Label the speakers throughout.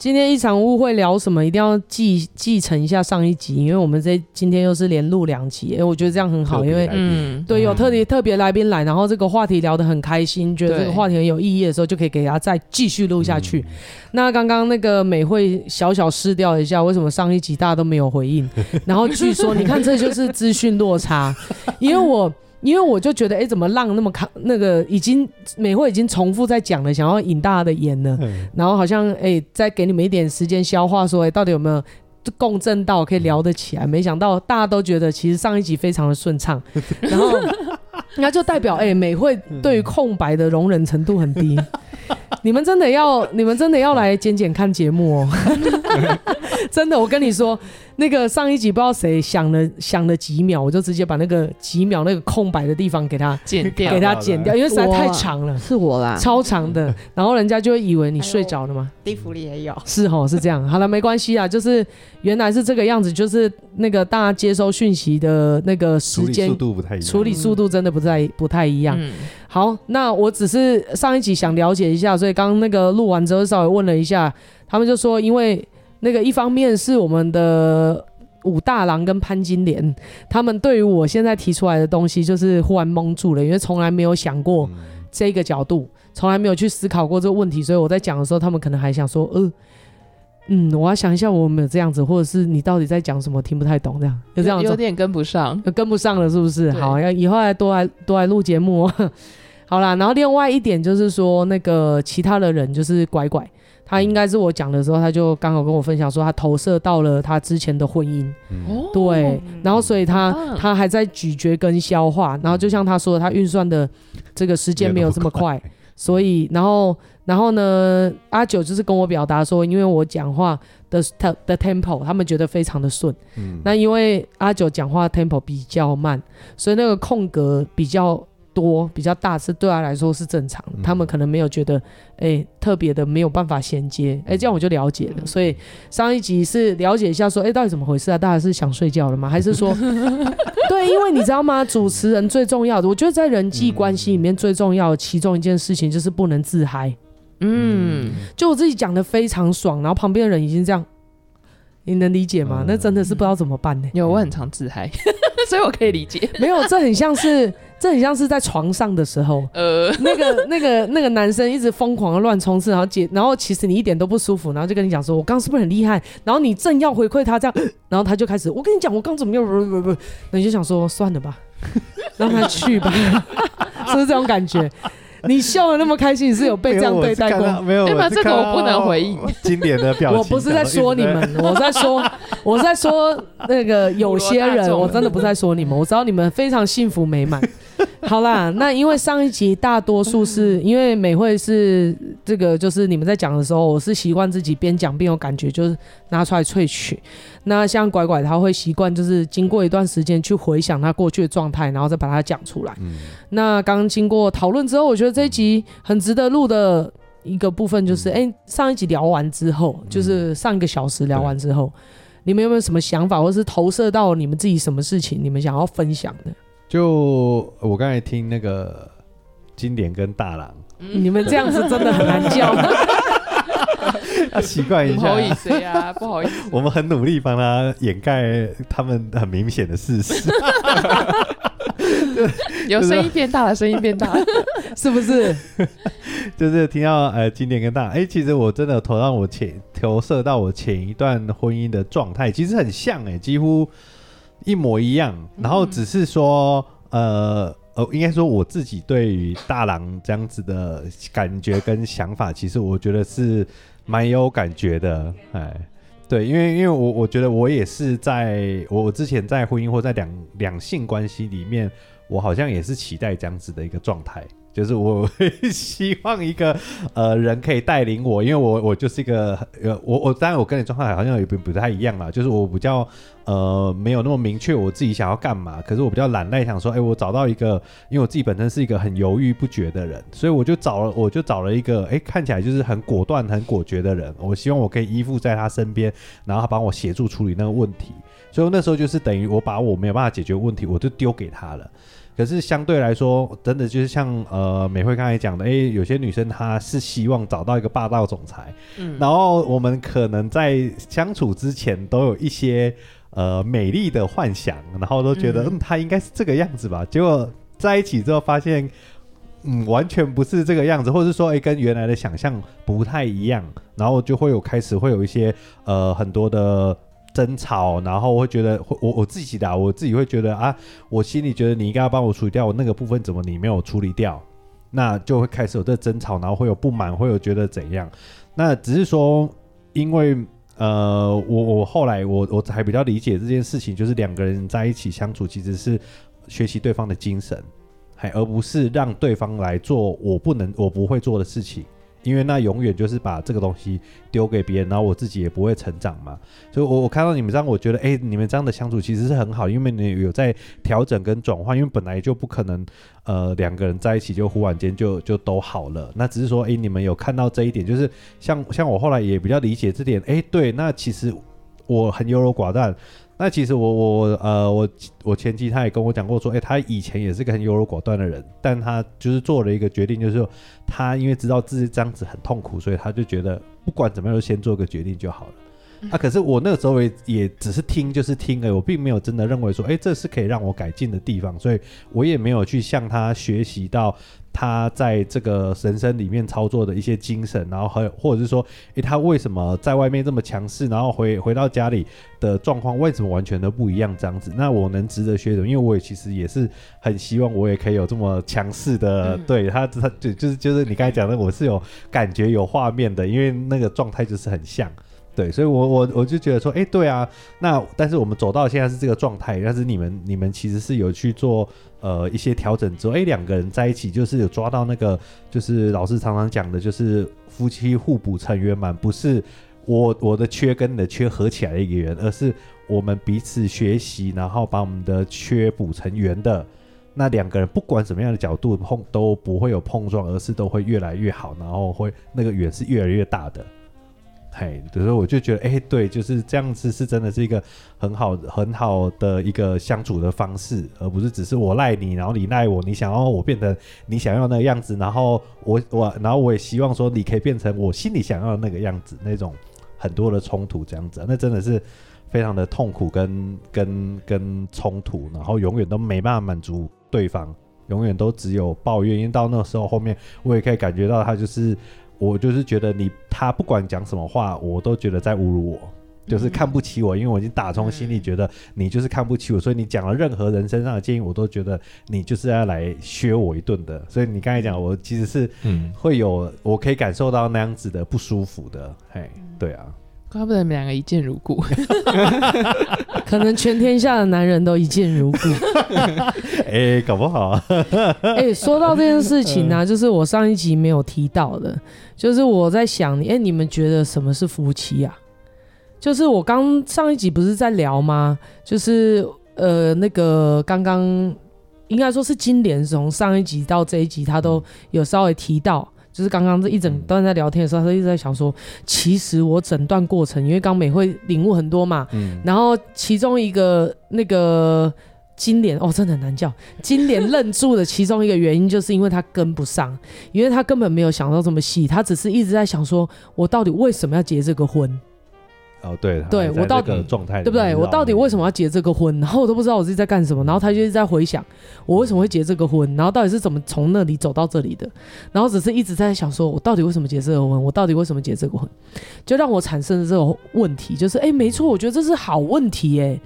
Speaker 1: 好。今天一场误会聊什么？一定要继继承一下上一集，因为我们这今天又是连录两集，哎，我觉得这样很好，因为嗯，对，有特别特别来宾来，然后这个话题聊得很开心，觉得这个话题很有意义的时候，就可以给他再继续录下去。那刚刚那个美惠小小失掉一下，为什么上一集大家都没有回应？然后据说你看，这就是资讯落差，因为我。因为我就觉得，哎，怎么浪那么卡？那个已经美惠已经重复在讲了，想要引大家的言了，然后好像哎，再给你们一点时间消化，说哎，到底有没有共振到可以聊得起来？没想到大家都觉得其实上一集非常的顺畅，然后那就代表哎，美惠对于空白的容忍程度很低。你们真的要，你们真的要来剪剪看节目哦，真的，我跟你说。那个上一集不知道谁想了想了几秒，我就直接把那个几秒那个空白的地方给它剪掉，给它剪掉，因为实在太长了，
Speaker 2: 是我啦，
Speaker 1: 超长的，然后人家就会以为你睡着了吗？
Speaker 2: 地府里也有，
Speaker 1: 是哦，是这样。好了，没关系啊，就是原来是这个样子，就是那个大家接收讯息的那个时间
Speaker 3: 速度不太一样，
Speaker 1: 处理速度真的不太不太一样。嗯、好，那我只是上一集想了解一下，所以刚刚那个录完之后稍微问了一下，他们就说因为。那个一方面是我们的武大郎跟潘金莲，他们对于我现在提出来的东西就是忽然蒙住了，因为从来没有想过这个角度，从来没有去思考过这个问题，所以我在讲的时候，他们可能还想说，呃，嗯，我要想一下我有没有这样子，或者是你到底在讲什么，听不太懂这样，就这样
Speaker 2: 有点跟不上，
Speaker 1: 跟不上了是不是？好，要以后来多来多来录节目哦。好啦，然后另外一点就是说，那个其他的人就是拐拐。他应该是我讲的时候，他就刚好跟我分享说，他投射到了他之前的婚姻，嗯、对，然后所以他、嗯、他还在咀嚼跟消化，然后就像他说的，他运算的这个时间没有这么快，所以然后然后呢，阿九就是跟我表达说，因为我讲话的的 tempo，他们觉得非常的顺，嗯，那因为阿九讲话 tempo 比较慢，所以那个空格比较。多比较大是对他来说是正常的，嗯、他们可能没有觉得哎、欸、特别的没有办法衔接，哎、欸、这样我就了解了。嗯、所以上一集是了解一下说，哎、欸、到底怎么回事啊？大家是想睡觉了吗？还是说 对？因为你知道吗？主持人最重要的，我觉得在人际关系里面最重要的其中一件事情就是不能自嗨。嗯，就我自己讲的非常爽，然后旁边的人已经这样。你能理解吗？嗯、那真的是不知道怎么办呢、欸。
Speaker 2: 因为我很常自嗨，所以我可以理解。
Speaker 1: 没有，这很像是，这很像是在床上的时候，呃，那个那个那个男生一直疯狂的乱冲刺，然后解，然后其实你一点都不舒服，然后就跟你讲说，我刚刚是不是很厉害？然后你正要回馈他这样，然后他就开始，我跟你讲，我刚怎么又？不不不，那你就想说算了吧，让他去吧，是不是这种感觉？你笑的那么开心，你是有被这样对待过？
Speaker 3: 没有，
Speaker 2: 对吧？这个我不能回应。
Speaker 3: 经典的表情，
Speaker 1: 我不是在说你们，我在说，我在说那个有些人，我真的不是在说你们，我知道你们非常幸福美满。好啦，那因为上一集大多数是因为美惠是这个，就是你们在讲的时候，我是习惯自己边讲边有感觉，就是拿出来萃取。那像拐拐他会习惯，就是经过一段时间去回想他过去的状态，然后再把它讲出来。嗯、那刚经过讨论之后，我觉得这一集很值得录的一个部分就是，哎、嗯欸，上一集聊完之后，嗯、就是上一个小时聊完之后，你们有没有什么想法，或是投射到你们自己什么事情，你们想要分享的？
Speaker 3: 就我刚才听那个金莲跟大郎，
Speaker 1: 嗯、你们这样子真的很难叫，
Speaker 3: 要习惯一下。
Speaker 2: 不好意思啊，不好意思。
Speaker 3: 我们很努力帮他掩盖他们很明显的事实。
Speaker 2: 有声音变大了，声音变大了，
Speaker 1: 是不是？
Speaker 3: 就是听到呃金典跟大，哎、欸，其实我真的投到我前投射到我前一段婚姻的状态，其实很像哎、欸，几乎。一模一样，然后只是说，呃呃，应该说我自己对于大郎这样子的感觉跟想法，其实我觉得是蛮有感觉的，哎，对，因为因为我我觉得我也是在我我之前在婚姻或在两两性关系里面，我好像也是期待这样子的一个状态。就是我希望一个呃人可以带领我，因为我我就是一个呃我我当然我跟你状态好像也不不太一样啦，就是我比较呃没有那么明确我自己想要干嘛，可是我比较懒赖，想说哎、我找到一个，因为我自己本身是一个很犹豫不决的人，所以我就找了我就找了一个哎、看起来就是很果断很果决的人，我希望我可以依附在他身边，然后他帮我协助处理那个问题，所以那时候就是等于我把我没有办法解决问题，我就丢给他了。可是相对来说，真的就是像呃美惠刚才讲的，哎、欸，有些女生她是希望找到一个霸道总裁，嗯，然后我们可能在相处之前都有一些呃美丽的幻想，然后都觉得嗯他应该是这个样子吧，结果在一起之后发现，嗯，完全不是这个样子，或者是说哎、欸、跟原来的想象不太一样，然后就会有开始会有一些呃很多的。争吵，然后我会觉得，我我自己的，我自己会觉得啊，我心里觉得你应该要帮我处理掉我那个部分，怎么你没有处理掉？那就会开始有这争吵，然后会有不满，会有觉得怎样？那只是说，因为呃，我我后来我我还比较理解这件事情，就是两个人在一起相处，其实是学习对方的精神，还而不是让对方来做我不能我不会做的事情。因为那永远就是把这个东西丢给别人，然后我自己也不会成长嘛。所以我，我看到你们这样，我觉得，哎，你们这样的相处其实是很好，因为你有在调整跟转换。因为本来就不可能，呃，两个人在一起就忽然间就就都好了。那只是说，哎，你们有看到这一点，就是像像我后来也比较理解这点。哎，对，那其实我很优柔寡断。那其实我我呃我我前妻他也跟我讲过说，哎、欸，他以前也是个很优柔寡断的人，但他就是做了一个决定，就是说他因为知道自己这样子很痛苦，所以他就觉得不管怎么样就先做个决定就好了。啊，可是我那个时候也也只是听，就是听而已，我并没有真的认为说，哎、欸，这是可以让我改进的地方，所以我也没有去向他学习到。他在这个人生里面操作的一些精神，然后还有或者是说，诶，他为什么在外面这么强势，然后回回到家里的状况为什么完全都不一样这样子？那我能值得学什么？因为我也其实也是很希望我也可以有这么强势的，嗯、对他他就就是就是你刚才讲的，我是有感觉有画面的，因为那个状态就是很像。对，所以我，我我就觉得说，哎，对啊，那但是我们走到现在是这个状态，但是你们你们其实是有去做呃一些调整之后，哎，两个人在一起就是有抓到那个，就是老师常常讲的，就是夫妻互补成圆满，不是我我的缺跟你的缺合起来的一个圆，而是我们彼此学习，然后把我们的缺补成圆的，那两个人不管什么样的角度碰都不会有碰撞，而是都会越来越好，然后会那个圆是越来越大的。嘿，所以我就觉得，哎、对，就是这样子，是真的是一个很好很好的一个相处的方式，而不是只是我赖你，然后你赖我，你想要我变成你想要那个样子，然后我我，然后我也希望说你可以变成我心里想要的那个样子，那种很多的冲突这样子，那真的是非常的痛苦跟跟跟冲突，然后永远都没办法满足对方，永远都只有抱怨，因为到那时候后面我也可以感觉到他就是。我就是觉得你他不管讲什么话，我都觉得在侮辱我，就是看不起我，因为我已经打从心里觉得你就是看不起我，所以你讲了任何人身上的建议，我都觉得你就是要来削我一顿的。所以你刚才讲，我其实是嗯会有，我可以感受到那样子的不舒服的。嘿，对啊，
Speaker 2: 怪不得你们两个一见如故，
Speaker 1: 可能全天下的男人都一见如故。
Speaker 3: 哎，搞不好啊。
Speaker 1: 哎，说到这件事情呢、啊，就是我上一集没有提到的。就是我在想，哎、欸，你们觉得什么是夫妻啊？就是我刚上一集不是在聊吗？就是呃，那个刚刚应该说是金莲从上一集到这一集，他都有稍微提到。就是刚刚这一整段在聊天的时候，他一直在想说，其实我整段过程，因为刚美会领悟很多嘛，嗯，然后其中一个那个。金莲哦，真的很难叫。金莲愣住的其中一个原因，就是因为他跟不上，因为他根本没有想到这么细，他只是一直在想说，我到底为什么要结这个婚？
Speaker 3: 哦，对，
Speaker 1: 对我到底状态对不对？我到底为什么要结这个婚？然后我都不知道我自己在干什么。然后他就一直在回想，我为什么会结这个婚？然后到底是怎么从那里走到这里的？然后只是一直在想，说我到底为什么结这个婚？我到底为什么结这个婚？就让我产生了这个问题，就是哎，没错，我觉得这是好问题哎。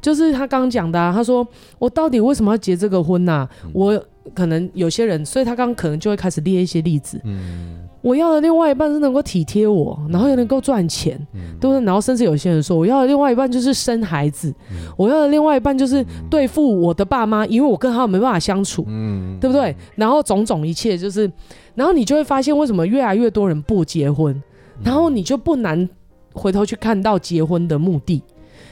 Speaker 1: 就是他刚刚讲的啊，他说我到底为什么要结这个婚呐？我可能有些人，所以他刚刚可能就会开始列一些例子。嗯。我要的另外一半是能够体贴我，然后又能够赚钱，对不对？然后甚至有些人说，我要的另外一半就是生孩子，我要的另外一半就是对付我的爸妈，因为我跟他们没办法相处，嗯对不对？然后种种一切就是，然后你就会发现为什么越来越多人不结婚，然后你就不难回头去看到结婚的目的。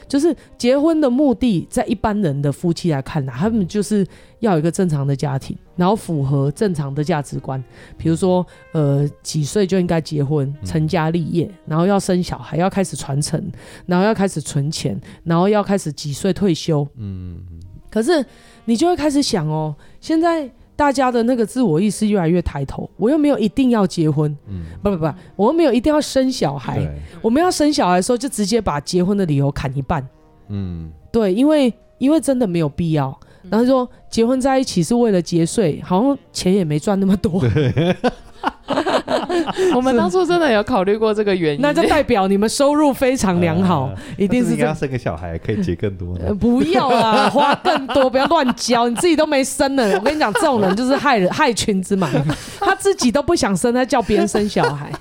Speaker 1: 就是结婚的目的，在一般人的夫妻来看呢，他们就是要有一个正常的家庭，然后符合正常的价值观。比如说，呃，几岁就应该结婚，成家立业，然后要生小孩，要开始传承，然后要开始存钱，然后要开始几岁退休。嗯，可是你就会开始想哦，现在大家的那个自我意识越来越抬头，我又没有一定要结婚，嗯，不不不，我又没有一定要生小孩，我们要生小孩的时候就直接把结婚的理由砍一半，嗯，对，因为因为真的没有必要，然后说结婚在一起是为了节税，好像钱也没赚那么多。对
Speaker 2: 我们当初真的有考虑过这个原因，
Speaker 1: 那就代表你们收入非常良好，呃、一定是，是
Speaker 3: 要生个小孩可以结更多。
Speaker 1: 不要啊，花更多，不要乱交，你自己都没生呢。我跟你讲，这种人就是害人害群之马，他自己都不想生，他叫别人生小孩。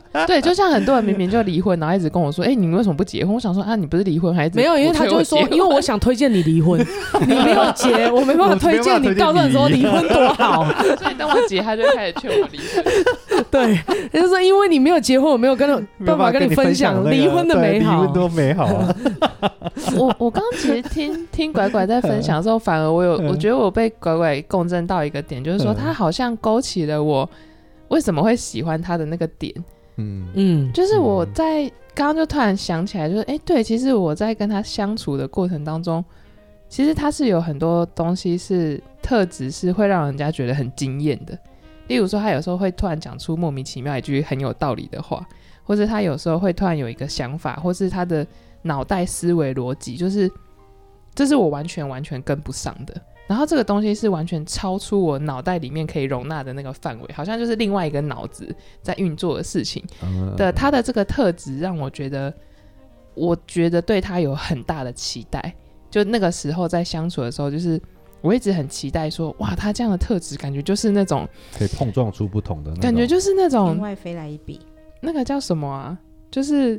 Speaker 2: 对，就像很多人明明就离婚，然后一直跟我说：“哎、欸，你们为什么不结婚？”我想说：“啊，你不是离婚还是
Speaker 1: 没有？因为他就会说，因为我想推荐你离婚，你没有结，我没办法推荐你，告诉你说离婚多好。
Speaker 2: 所以当我结，他就开始劝我离婚。
Speaker 1: 对，也就是说，因为你没有结婚，我没有跟办法跟你分享离婚的美好，
Speaker 3: 离婚多美好啊！
Speaker 2: 我我刚刚其实听听拐拐在分享的时候，反而我有我觉得我被拐拐共振到一个点，就是说他好像勾起了我为什么会喜欢他的那个点。嗯嗯，就是我在刚刚就突然想起来，就是哎、欸，对，其实我在跟他相处的过程当中，其实他是有很多东西是特质，是会让人家觉得很惊艳的。例如说，他有时候会突然讲出莫名其妙一句很有道理的话，或者他有时候会突然有一个想法，或是他的脑袋思维逻辑，就是这是我完全完全跟不上的。然后这个东西是完全超出我脑袋里面可以容纳的那个范围，好像就是另外一个脑子在运作的事情的。他的这个特质让我觉得，我觉得对他有很大的期待。就那个时候在相处的时候，就是我一直很期待说，哇，他这样的特质感觉就是那种
Speaker 3: 可以碰撞出不同的
Speaker 2: 感觉，就是那种
Speaker 4: 另外飞来一笔，
Speaker 2: 那个叫什么啊？就是。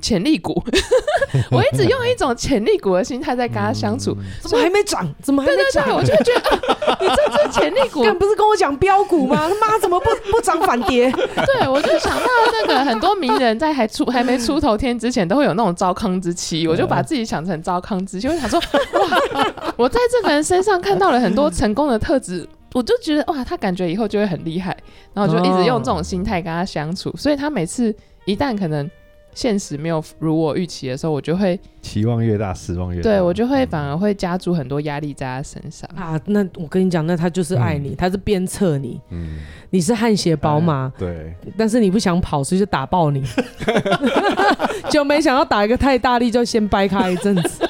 Speaker 2: 潜力股，我一直用一种潜力股的心态在跟他相处，
Speaker 1: 怎么还没涨？怎么还没涨？
Speaker 2: 对对对，我就会觉得、啊、你这只潜力股，
Speaker 1: 干不是跟我讲飙股吗？他妈怎么不不涨反跌？
Speaker 2: 对，我就想到那个很多名人在还出还没出头天之前，都会有那种糟糠之妻，我就把自己想成糟糠之妻，我想说哇，我在这个人身上看到了很多成功的特质，我就觉得哇，他感觉以后就会很厉害，然后就一直用这种心态跟他相处，所以他每次一旦可能。现实没有如我预期的时候，我就会
Speaker 3: 期望越大，失望越大。
Speaker 2: 对，我就会反而会加注很多压力在他身上
Speaker 1: 啊。那我跟你讲，那他就是爱你，嗯、他是鞭策你。嗯，你是汗血宝马、哎，
Speaker 3: 对，
Speaker 1: 但是你不想跑，所以就打爆你。就没想到打一个太大力，就先掰开一阵子。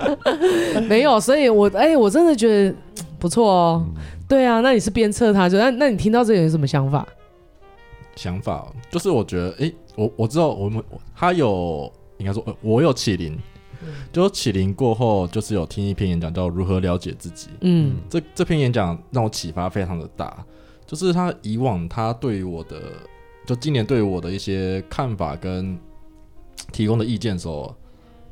Speaker 1: 没有，所以我哎、欸，我真的觉得不错哦。嗯、对啊，那你是鞭策他，就那那你听到这个有什么想法？
Speaker 5: 想法就是我觉得，哎、欸。我我知道，我们他有应该说，我有启灵，嗯、就启灵过后，就是有听一篇演讲叫《如何了解自己》。嗯，这这篇演讲让我启发非常的大，就是他以往他对于我的，就今年对于我的一些看法跟提供的意见的时候，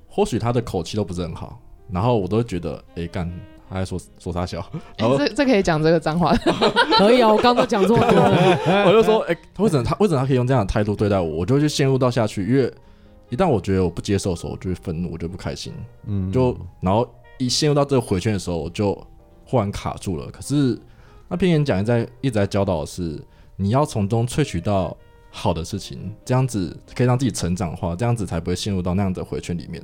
Speaker 5: 或许他的口气都不是很好，然后我都觉得，哎、欸、干。他还说说他小，
Speaker 2: 欸、这这可以讲这个脏话，
Speaker 1: 可以啊！我刚刚都讲这么多了，
Speaker 5: 我就说，哎、欸，为什么他为什么他可以用这样的态度对待我？我就会去陷入到下去，因为一旦我觉得我不接受的时候，我就会愤怒，我就不开心，嗯，就然后一陷入到这个回圈的时候，我就忽然卡住了。可是那篇演讲在一直在教导的是，你要从中萃取到好的事情，这样子可以让自己成长的话，这样子才不会陷入到那样的回圈里面。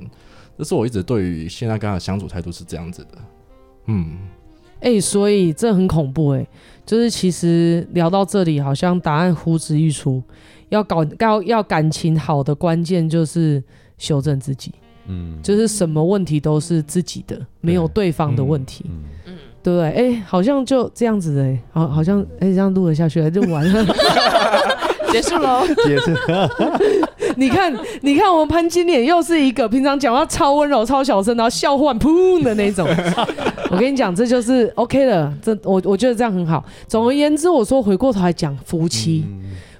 Speaker 5: 这是我一直对于现在跟他的相处态度是这样子的。嗯，
Speaker 1: 哎、欸，所以这很恐怖哎、欸，就是其实聊到这里，好像答案呼之欲出。要搞要要感情好的关键就是修正自己，嗯，就是什么问题都是自己的，没有对方的问题，嗯，嗯对不对？哎、欸，好像就这样子哎、欸，好，好像哎、欸、这样录了下去就完了。
Speaker 2: 结束喽！结束。
Speaker 1: 你看，你看，我们潘金莲又是一个平常讲话超温柔、超小声，然后笑唤噗的那种。我跟你讲，这就是 OK 的。这我我觉得这样很好。总而言之，我说回过头来讲，夫妻，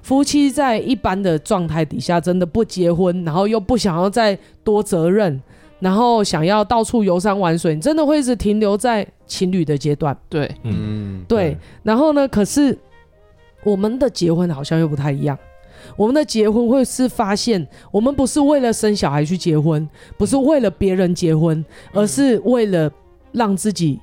Speaker 1: 夫妻在一般的状态底下，真的不结婚，然后又不想要再多责任，然后想要到处游山玩水，你真的会一直停留在情侣的阶段。
Speaker 2: 对，
Speaker 1: 嗯，对。然后呢，可是。我们的结婚好像又不太一样。我们的结婚会是发现，我们不是为了生小孩去结婚，不是为了别人结婚，而是为了让自己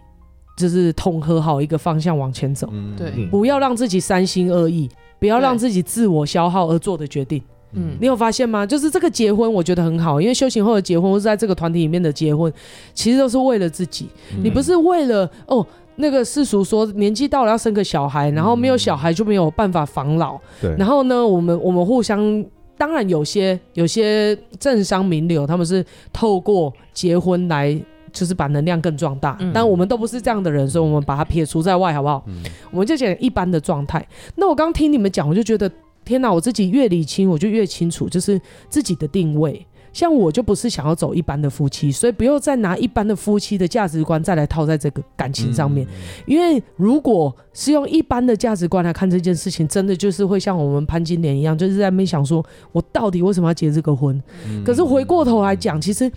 Speaker 1: 就是统合好一个方向往前走。
Speaker 2: 对，
Speaker 1: 不要让自己三心二意，不要让自己自我消耗而做的决定。嗯，你有发现吗？就是这个结婚，我觉得很好，因为修行后的结婚，或是在这个团体里面的结婚，其实都是为了自己。嗯、你不是为了哦，那个世俗说年纪到了要生个小孩，然后没有小孩就没有办法防老。然后呢，我们我们互相，当然有些有些政商名流，他们是透过结婚来。就是把能量更壮大，嗯、但我们都不是这样的人，所以我们把它撇除在外，好不好？嗯、我们就讲一般的状态。那我刚听你们讲，我就觉得天哪！我自己越理清，我就越清楚，就是自己的定位。像我就不是想要走一般的夫妻，所以不用再拿一般的夫妻的价值观再来套在这个感情上面。嗯、因为如果是用一般的价值观来看这件事情，真的就是会像我们潘金莲一样，就是在那边想说，我到底为什么要结这个婚？嗯、可是回过头来讲，其实。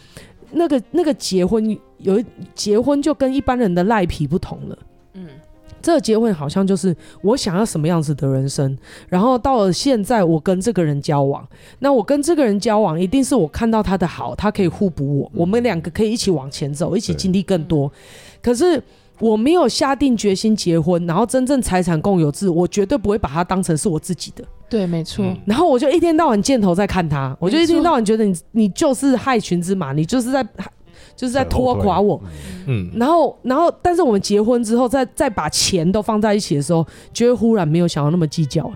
Speaker 1: 那个那个结婚有结婚就跟一般人的赖皮不同了，嗯，这个结婚好像就是我想要什么样子的人生，然后到了现在我跟这个人交往，那我跟这个人交往一定是我看到他的好，他可以互补我，我们两个可以一起往前走，一起经历更多，可是。我没有下定决心结婚，然后真正财产共有制，我绝对不会把它当成是我自己的。
Speaker 2: 对，没错。嗯、
Speaker 1: 然后我就一天到晚箭头在看他，我就一天到晚觉得你你就是害群之马，你就是在就是在拖垮我。嗯。然后然后，但是我们结婚之后，再再把钱都放在一起的时候，就会忽然没有想要那么计较，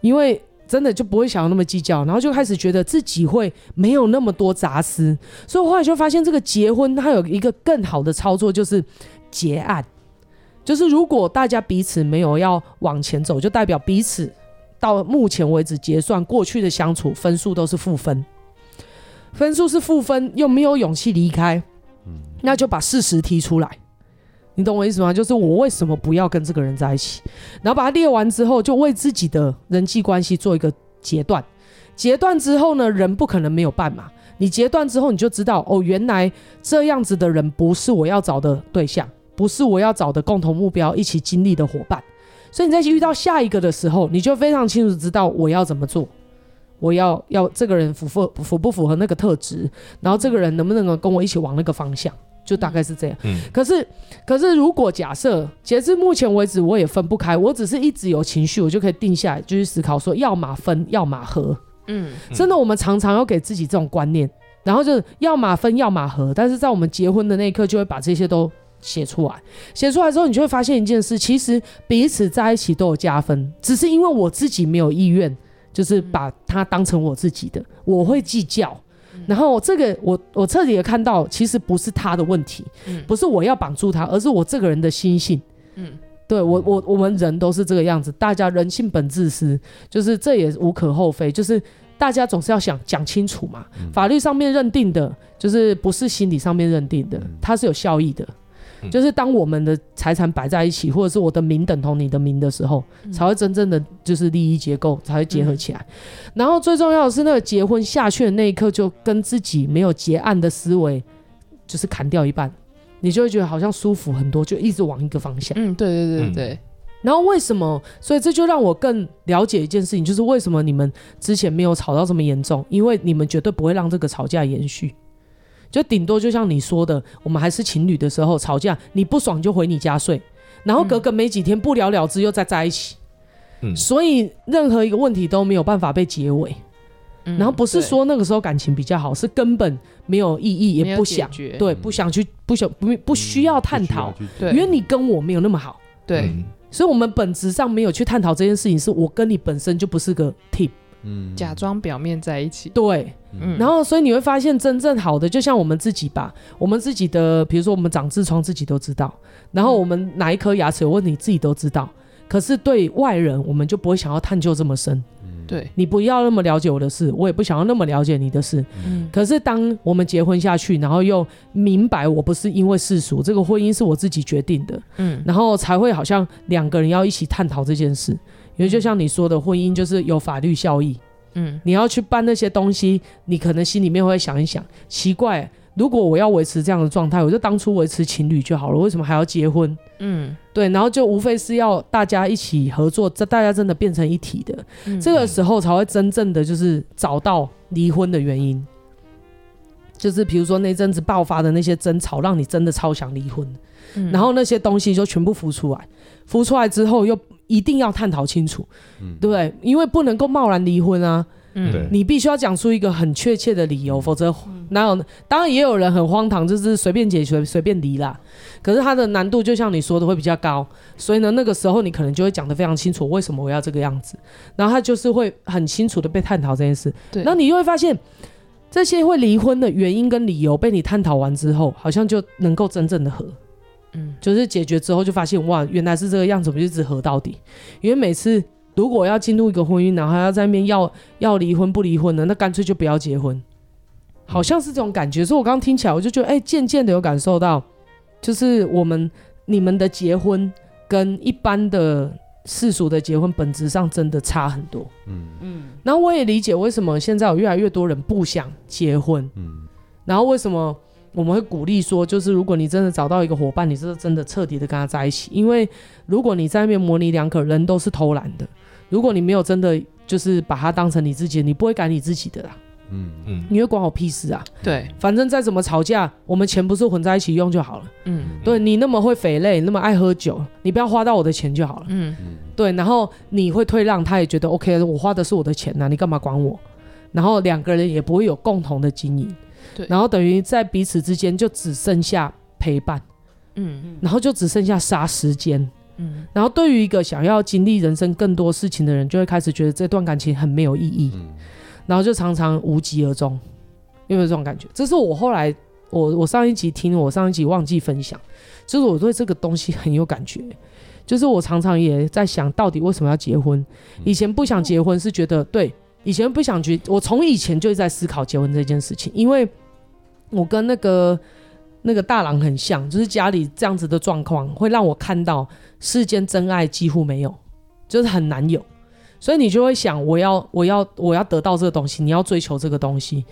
Speaker 1: 因为真的就不会想要那么计较，然后就开始觉得自己会没有那么多杂思。所以我后来就发现，这个结婚它有一个更好的操作，就是。结案，就是如果大家彼此没有要往前走，就代表彼此到目前为止结算过去的相处分数都是负分，分数是负分，又没有勇气离开，那就把事实提出来，你懂我意思吗？就是我为什么不要跟这个人在一起，然后把它列完之后，就为自己的人际关系做一个截断，截断之后呢，人不可能没有伴嘛，你截断之后，你就知道哦，原来这样子的人不是我要找的对象。不是我要找的共同目标，一起经历的伙伴，所以你在遇到下一个的时候，你就非常清楚知道我要怎么做，我要要这个人符合符不符合那个特质，然后这个人能不能够跟我一起往那个方向，就大概是这样。嗯。可是可是如果假设截至目前为止我也分不开，我只是一直有情绪，我就可以定下来，就去思考说要么分，要么合。嗯。真的，我们常常要给自己这种观念，然后就是要么分，要么合，但是在我们结婚的那一刻，就会把这些都。写出来，写出来之后，你就会发现一件事，其实彼此在一起都有加分，只是因为我自己没有意愿，就是把它当成我自己的，我会计较。然后这个我我彻底的看到，其实不是他的问题，不是我要绑住他，而是我这个人的心性。嗯，对我我我们人都是这个样子，大家人性本自私，就是这也无可厚非，就是大家总是要想讲清楚嘛。法律上面认定的，就是不是心理上面认定的，它是有效益的。就是当我们的财产摆在一起，或者是我的名等同你的名的时候，才会真正的就是利益结构才会结合起来。然后最重要的是那个结婚下去的那一刻，就跟自己没有结案的思维就是砍掉一半，你就会觉得好像舒服很多，就一直往一个方向。
Speaker 2: 嗯，对对对对。
Speaker 1: 然后为什么？所以这就让我更了解一件事情，就是为什么你们之前没有吵到这么严重？因为你们绝对不会让这个吵架延续。就顶多就像你说的，我们还是情侣的时候吵架，你不爽就回你家睡，然后隔个没几天不了了之又再在一起，嗯，所以任何一个问题都没有办法被结尾，嗯，然后不是说那个时候感情比较好，是根本没有意义，也不想，对，不想去，不想不不需要探讨，对，因为你跟我没有那么好，对，所以我们本质上没有去探讨这件事情，是我跟你本身就不是个 team。
Speaker 2: 嗯，假装表面在一起，
Speaker 1: 对，嗯，然后所以你会发现真正好的，就像我们自己吧，我们自己的，比如说我们长痔疮自己都知道，然后我们哪一颗牙齿有问题自己都知道，可是对外人我们就不会想要探究这么深，
Speaker 2: 对，
Speaker 1: 你不要那么了解我的事，我也不想要那么了解你的事，嗯，可是当我们结婚下去，然后又明白我不是因为世俗，这个婚姻是我自己决定的，嗯，然后才会好像两个人要一起探讨这件事。因为就像你说的，婚姻就是有法律效益。嗯，你要去办那些东西，你可能心里面会想一想，奇怪，如果我要维持这样的状态，我就当初维持情侣就好了，为什么还要结婚？嗯，对，然后就无非是要大家一起合作，这大家真的变成一体的，嗯，这个时候才会真正的就是找到离婚的原因。就是比如说那阵子爆发的那些争吵，让你真的超想离婚，嗯，然后那些东西就全部浮出来，浮出来之后又。一定要探讨清楚，嗯，对不对？因为不能够贸然离婚啊。
Speaker 3: 嗯，
Speaker 1: 你必须要讲出一个很确切的理由，否则哪有？当然也有人很荒唐，就是随便解决随便离啦。可是它的难度就像你说的会比较高，所以呢，那个时候你可能就会讲得非常清楚，为什么我要这个样子，然后他就是会很清楚的被探讨这件事。
Speaker 2: 对，
Speaker 1: 然后你就会发现这些会离婚的原因跟理由被你探讨完之后，好像就能够真正的和。嗯，就是解决之后就发现哇，原来是这个样子，我们就一直和到底。因为每次如果要进入一个婚姻，然后还要在那边要要离婚不离婚的，那干脆就不要结婚，好像是这种感觉。所以我刚刚听起来，我就觉得哎，渐渐的有感受到，就是我们你们的结婚跟一般的世俗的结婚本质上真的差很多。嗯嗯，然后我也理解为什么现在有越来越多人不想结婚。嗯，然后为什么？我们会鼓励说，就是如果你真的找到一个伙伴，你是真的彻底的跟他在一起。因为如果你在那边模棱两可，人都是偷懒的。如果你没有真的就是把他当成你自己，你不会改你自己的啦。嗯嗯，你会管我屁事啊？
Speaker 2: 对，
Speaker 1: 反正再怎么吵架，我们钱不是混在一起用就好了。嗯，对你那么会肥累，那么爱喝酒，你不要花到我的钱就好了。嗯嗯，对，然后你会退让，他也觉得 OK，我花的是我的钱呐、啊，你干嘛管我？然后两个人也不会有共同的经营。对，然后等于在彼此之间就只剩下陪伴，嗯嗯，然后就只剩下杀时间，嗯，然后对于一个想要经历人生更多事情的人，就会开始觉得这段感情很没有意义，嗯，然后就常常无疾而终，有没有这种感觉？这是我后来我我上一集听，我上一集忘记分享，就是我对这个东西很有感觉，就是我常常也在想到底为什么要结婚？以前不想结婚是觉得对。以前不想结，我从以前就在思考结婚这件事情，因为我跟那个那个大郎很像，就是家里这样子的状况会让我看到世间真爱几乎没有，就是很难有，所以你就会想，我要我要我要得到这个东西，你要追求这个东西。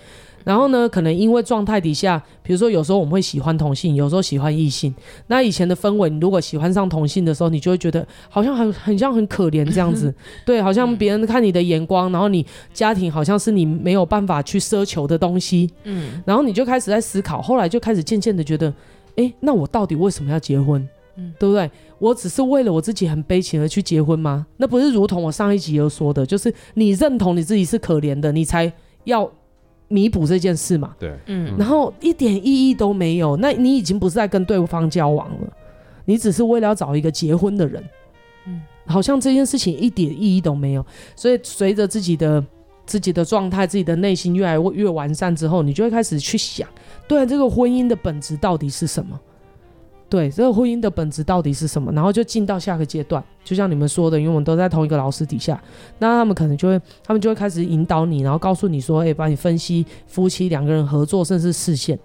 Speaker 1: 然后呢，可能因为状态底下，比如说有时候我们会喜欢同性，有时候喜欢异性。那以前的氛围，你如果喜欢上同性的时候，你就会觉得好像很很像很可怜这样子，对，好像别人看你的眼光，然后你家庭好像是你没有办法去奢求的东西，嗯，然后你就开始在思考，后来就开始渐渐的觉得，哎，那我到底为什么要结婚？嗯，对不对？我只是为了我自己很悲情而去结婚吗？那不是如同我上一集有说的，就是你认同你自己是可怜的，你才要。弥补这件事嘛，
Speaker 3: 对，嗯，
Speaker 1: 然后一点意义都没有，那你已经不是在跟对方交往了，你只是为了要找一个结婚的人，嗯，好像这件事情一点意义都没有。所以随着自己的自己的状态、自己的内心越来越完善之后，你就会开始去想，对这个婚姻的本质到底是什么？对，这个婚姻的本质到底是什么？然后就进到下个阶段，就像你们说的，因为我们都在同一个老师底下，那他们可能就会，他们就会开始引导你，然后告诉你说，哎，帮你分析夫妻两个人合作，甚至视线，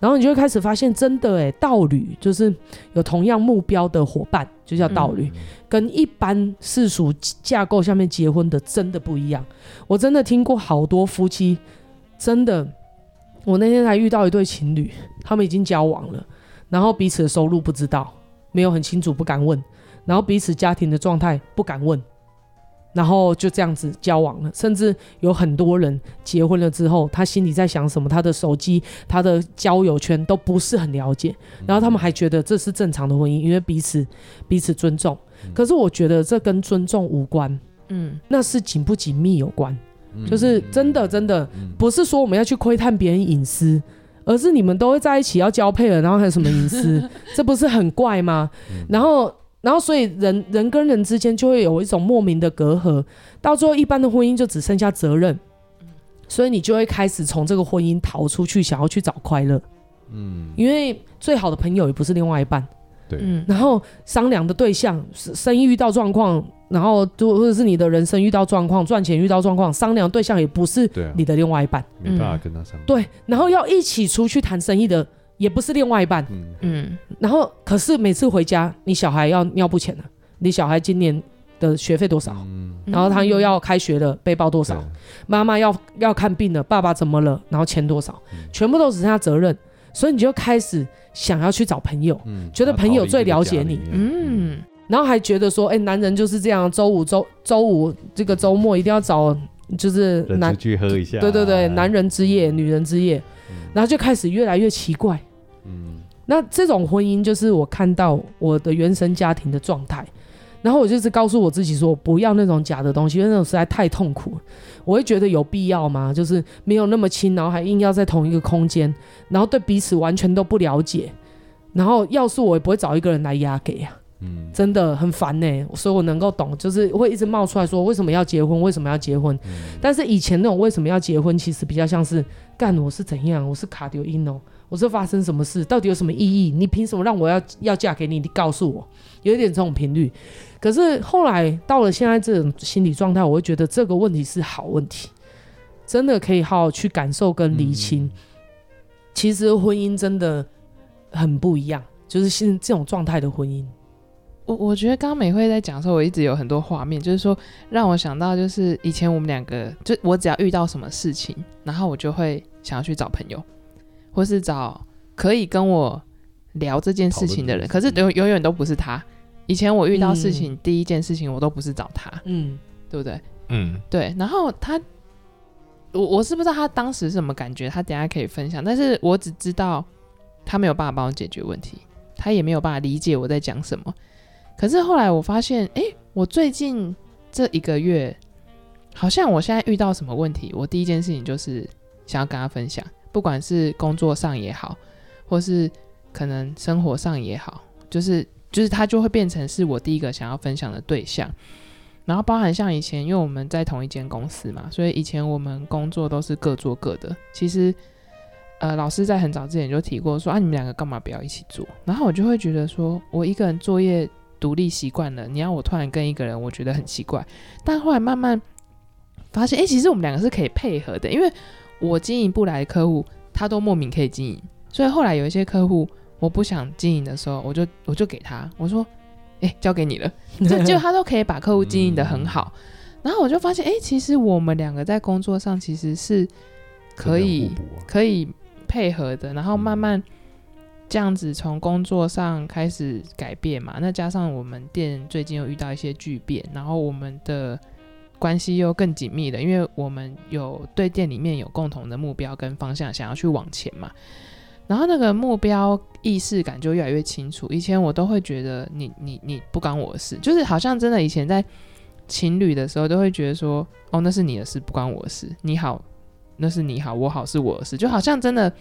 Speaker 1: 然后你就会开始发现，真的，哎，道侣就是有同样目标的伙伴，就叫道侣，嗯、跟一般世俗架构下面结婚的真的不一样。我真的听过好多夫妻，真的，我那天才遇到一对情侣，他们已经交往了。然后彼此的收入不知道，没有很清楚，不敢问。然后彼此家庭的状态不敢问，然后就这样子交往了。甚至有很多人结婚了之后，他心里在想什么，他的手机、他的交友圈都不是很了解。然后他们还觉得这是正常的婚姻，因为彼此彼此尊重。可是我觉得这跟尊重无关，嗯，那是紧不紧密有关。就是真的真的不是说我们要去窥探别人隐私。而是你们都会在一起要交配了，然后还有什么隐私？这不是很怪吗？然后，然后，所以人人跟人之间就会有一种莫名的隔阂，到最后一般的婚姻就只剩下责任，所以你就会开始从这个婚姻逃出去，想要去找快乐。嗯，因为最好的朋友也不是另外一半。
Speaker 3: 对，嗯
Speaker 1: 然后商量的对象，生意遇到状况，然后或者是你的人生遇到状况，赚钱遇到状况，商量对象也不是你的另外一半，
Speaker 3: 没办法跟他商量。
Speaker 1: 对，然后要一起出去谈生意的也不是另外一半，嗯，然后可是每次回家，你小孩要尿布钱了，你小孩今年的学费多少？然后他又要开学了，背包多少？妈妈要要看病了，爸爸怎么了？然后钱多少？全部都只剩下责任。所以你就开始想要去找朋友，嗯、觉得朋友最了解你，嗯，然后还觉得说，哎、欸，男人就是这样，周五周周五这个周末一定要找，就是男
Speaker 3: 去喝一下，
Speaker 1: 对对对，男人之夜，女人之夜，嗯、然后就开始越来越奇怪，嗯，那这种婚姻就是我看到我的原生家庭的状态，然后我就是告诉我自己说，我不要那种假的东西，因为那种实在太痛苦。我会觉得有必要吗？就是没有那么亲，然后还硬要在同一个空间，然后对彼此完全都不了解。然后要是我也不会找一个人来压给呀、啊。嗯，真的很烦呢、欸，所以我能够懂，就是会一直冒出来说为什么要结婚，为什么要结婚。嗯、但是以前那种为什么要结婚，其实比较像是干我是怎样，我是卡丢音哦，我是发生什么事，到底有什么意义？你凭什么让我要要嫁给你？你告诉我，有一点这种频率。可是后来到了现在这种心理状态，我会觉得这个问题是好问题，真的可以好好去感受跟厘清。嗯、其实婚姻真的很不一样，就是现这种状态的婚姻。
Speaker 2: 我我觉得刚刚美惠在讲的时候，我一直有很多画面，就是说让我想到，就是以前我们两个，就我只要遇到什么事情，然后我就会想要去找朋友，或是找可以跟我聊这件事情的人，可是永永远都不是他。以前我遇到事情，嗯、第一件事情我都不是找他，嗯，对不对？嗯，对。然后他，我我是不知道他当时是什么感觉，他等下可以分享，但是我只知道他没有办法帮我解决问题，他也没有办法理解我在讲什么。可是后来我发现，哎，我最近这一个月，好像我现在遇到什么问题，我第一件事情就是想要跟他分享，不管是工作上也好，或是可能生活上也好，就是就是他就会变成是我第一个想要分享的对象。然后包含像以前，因为我们在同一间公司嘛，所以以前我们工作都是各做各的。其实，呃，老师在很早之前就提过说啊，你们两个干嘛不要一起做？然后我就会觉得说，我一个人作业。独立习惯了，你让我突然跟一个人，我觉得很奇怪。但后来慢慢发现，哎、欸，其实我们两个是可以配合的，因为我经营不来的客户，他都莫名可以经营。所以后来有一些客户，我不想经营的时候，我就我就给他，我说，哎、欸，交给你了，就就他都可以把客户经营得很好。然后我就发现，哎、欸，其实我们两个在工作上其实是可以可以配合的。然后慢慢。这样子从工作上开始改变嘛，那加上我们店最近又遇到一些巨变，然后我们的关系又更紧密了，因为我们有对店里面有共同的目标跟方向，想要去往前嘛。然后那个目标意识感就越来越清楚。以前我都会觉得你你你不关我的事，就是好像真的以前在情侣的时候都会觉得说，哦，那是你的事，不关我的事。你好，那是你好，我好是我的事，就好像真的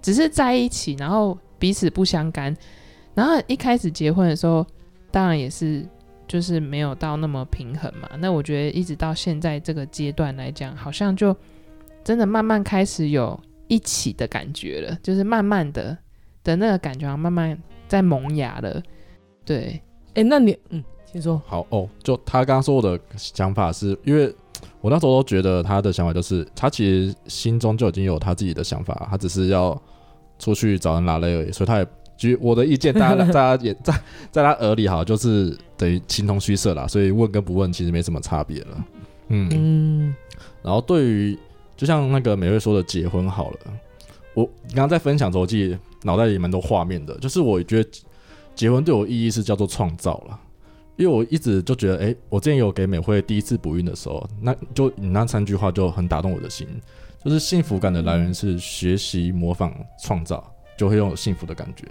Speaker 2: 只是在一起，然后。彼此不相干，然后一开始结婚的时候，当然也是就是没有到那么平衡嘛。那我觉得一直到现在这个阶段来讲，好像就真的慢慢开始有一起的感觉了，就是慢慢的的那个感觉，慢慢在萌芽了。对，
Speaker 1: 哎，那你嗯，请说。
Speaker 5: 好哦，就他刚刚说我的想法是，因为我那时候都觉得他的想法就是，他其实心中就已经有他自己的想法，他只是要。出去找人拉累而已，所以他也，就我的意见，大家 大家也在在他耳里哈，就是等于形同虚设啦，所以问跟不问其实没什么差别了。嗯嗯。然后对于就像那个美瑞说的结婚好了，我刚刚在分享的时候，我自己脑袋里蛮多画面的，就是我觉得结婚对我意义是叫做创造了，因为我一直就觉得，哎、欸，我之前有给美惠第一次补孕的时候，那就你那三句话就很打动我的心。就是幸福感的来源是学习、模仿、创造，就会拥有幸福的感觉。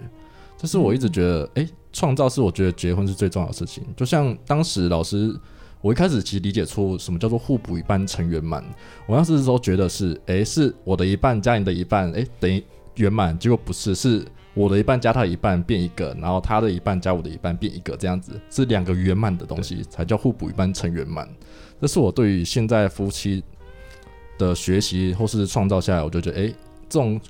Speaker 5: 这是我一直觉得，哎、创造是我觉得结婚是最重要的事情。就像当时老师，我一开始其实理解错，什么叫做互补一半成圆满。我当时的时候觉得是，哎、是我的一半加你的一半，哎、等于圆满。结果不是，是我的一半加他一半变一个，然后他的一半加我的一半变一个，这样子是两个圆满的东西才叫互补一半成圆满。这是我对于现在夫妻。的学习或是创造下来，我就觉得，哎、欸，这种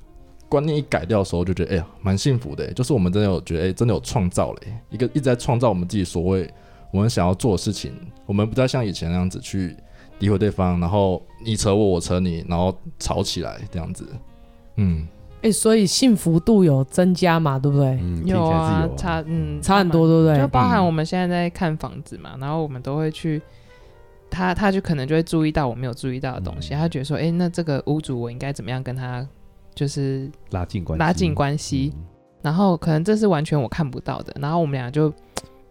Speaker 5: 观念一改掉的时候，就觉得，哎呀，蛮幸福的。就是我们真的有觉得，哎、欸，真的有创造了，一个一直在创造我们自己所谓我们想要做的事情。我们不再像以前那样子去诋毁对方，然后你扯我，我扯你，然后吵起来这样子。嗯，
Speaker 1: 哎、欸，所以幸福度有增加嘛？对不对？
Speaker 2: 嗯、有啊，差嗯
Speaker 1: 差很多，对不对？
Speaker 2: 就包含我们现在在看房子嘛，嗯、然后我们都会去。他他就可能就会注意到我没有注意到的东西，嗯、他觉得说，哎、欸，那这个屋主我应该怎么样跟他就是
Speaker 3: 拉近关系，
Speaker 2: 拉近关系，嗯、然后可能这是完全我看不到的。然后我们俩就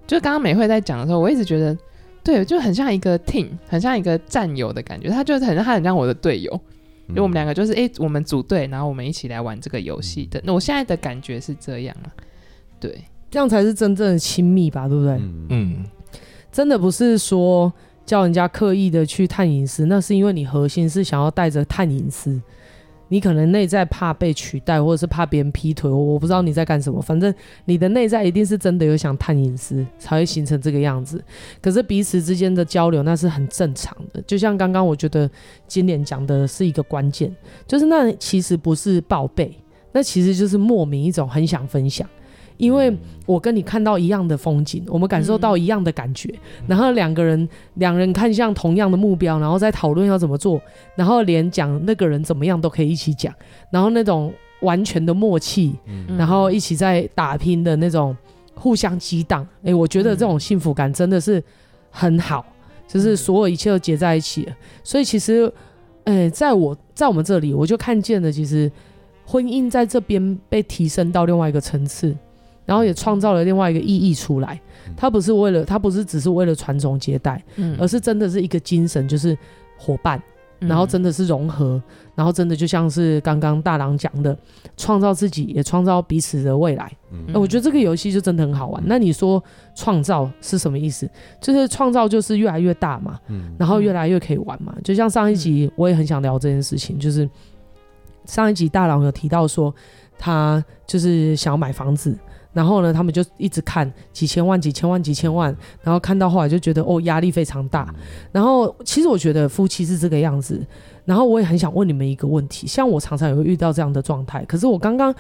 Speaker 2: 就刚刚美惠在讲的时候，我一直觉得，对，就很像一个 team，很像一个战友的感觉。他就是很像他很像我的队友，因为、嗯、我们两个就是哎、欸，我们组队，然后我们一起来玩这个游戏的。那我现在的感觉是这样啊，对，
Speaker 1: 这样才是真正的亲密吧，对不对？
Speaker 5: 嗯。嗯
Speaker 1: 真的不是说叫人家刻意的去探隐私，那是因为你核心是想要带着探隐私。你可能内在怕被取代，或者是怕别人劈腿，我不知道你在干什么。反正你的内在一定是真的有想探隐私，才会形成这个样子。可是彼此之间的交流那是很正常的。就像刚刚我觉得金莲讲的是一个关键，就是那其实不是报备，那其实就是莫名一种很想分享。因为我跟你看到一样的风景，我们感受到一样的感觉，嗯、然后两个人两人看向同样的目标，然后再讨论要怎么做，然后连讲那个人怎么样都可以一起讲，然后那种完全的默契，嗯、然后一起在打拼的那种互相激荡，哎，我觉得这种幸福感真的是很好，就是所有一切都结在一起了。所以其实，哎，在我在我们这里，我就看见了，其实婚姻在这边被提升到另外一个层次。然后也创造了另外一个意义出来，它不是为了，它不是只是为了传宗接代，嗯，而是真的是一个精神，就是伙伴，然后真的是融合，然后真的就像是刚刚大郎讲的，创造自己，也创造彼此的未来。嗯，我觉得这个游戏就真的很好玩。那你说创造是什么意思？就是创造就是越来越大嘛，嗯，然后越来越可以玩嘛。就像上一集我也很想聊这件事情，就是上一集大郎有提到说他就是想要买房子。然后呢，他们就一直看几千万、几千万、几千万，然后看到后来就觉得哦，压力非常大。然后其实我觉得夫妻是这个样子。然后我也很想问你们一个问题，像我常常也会遇到这样的状态。可是我刚刚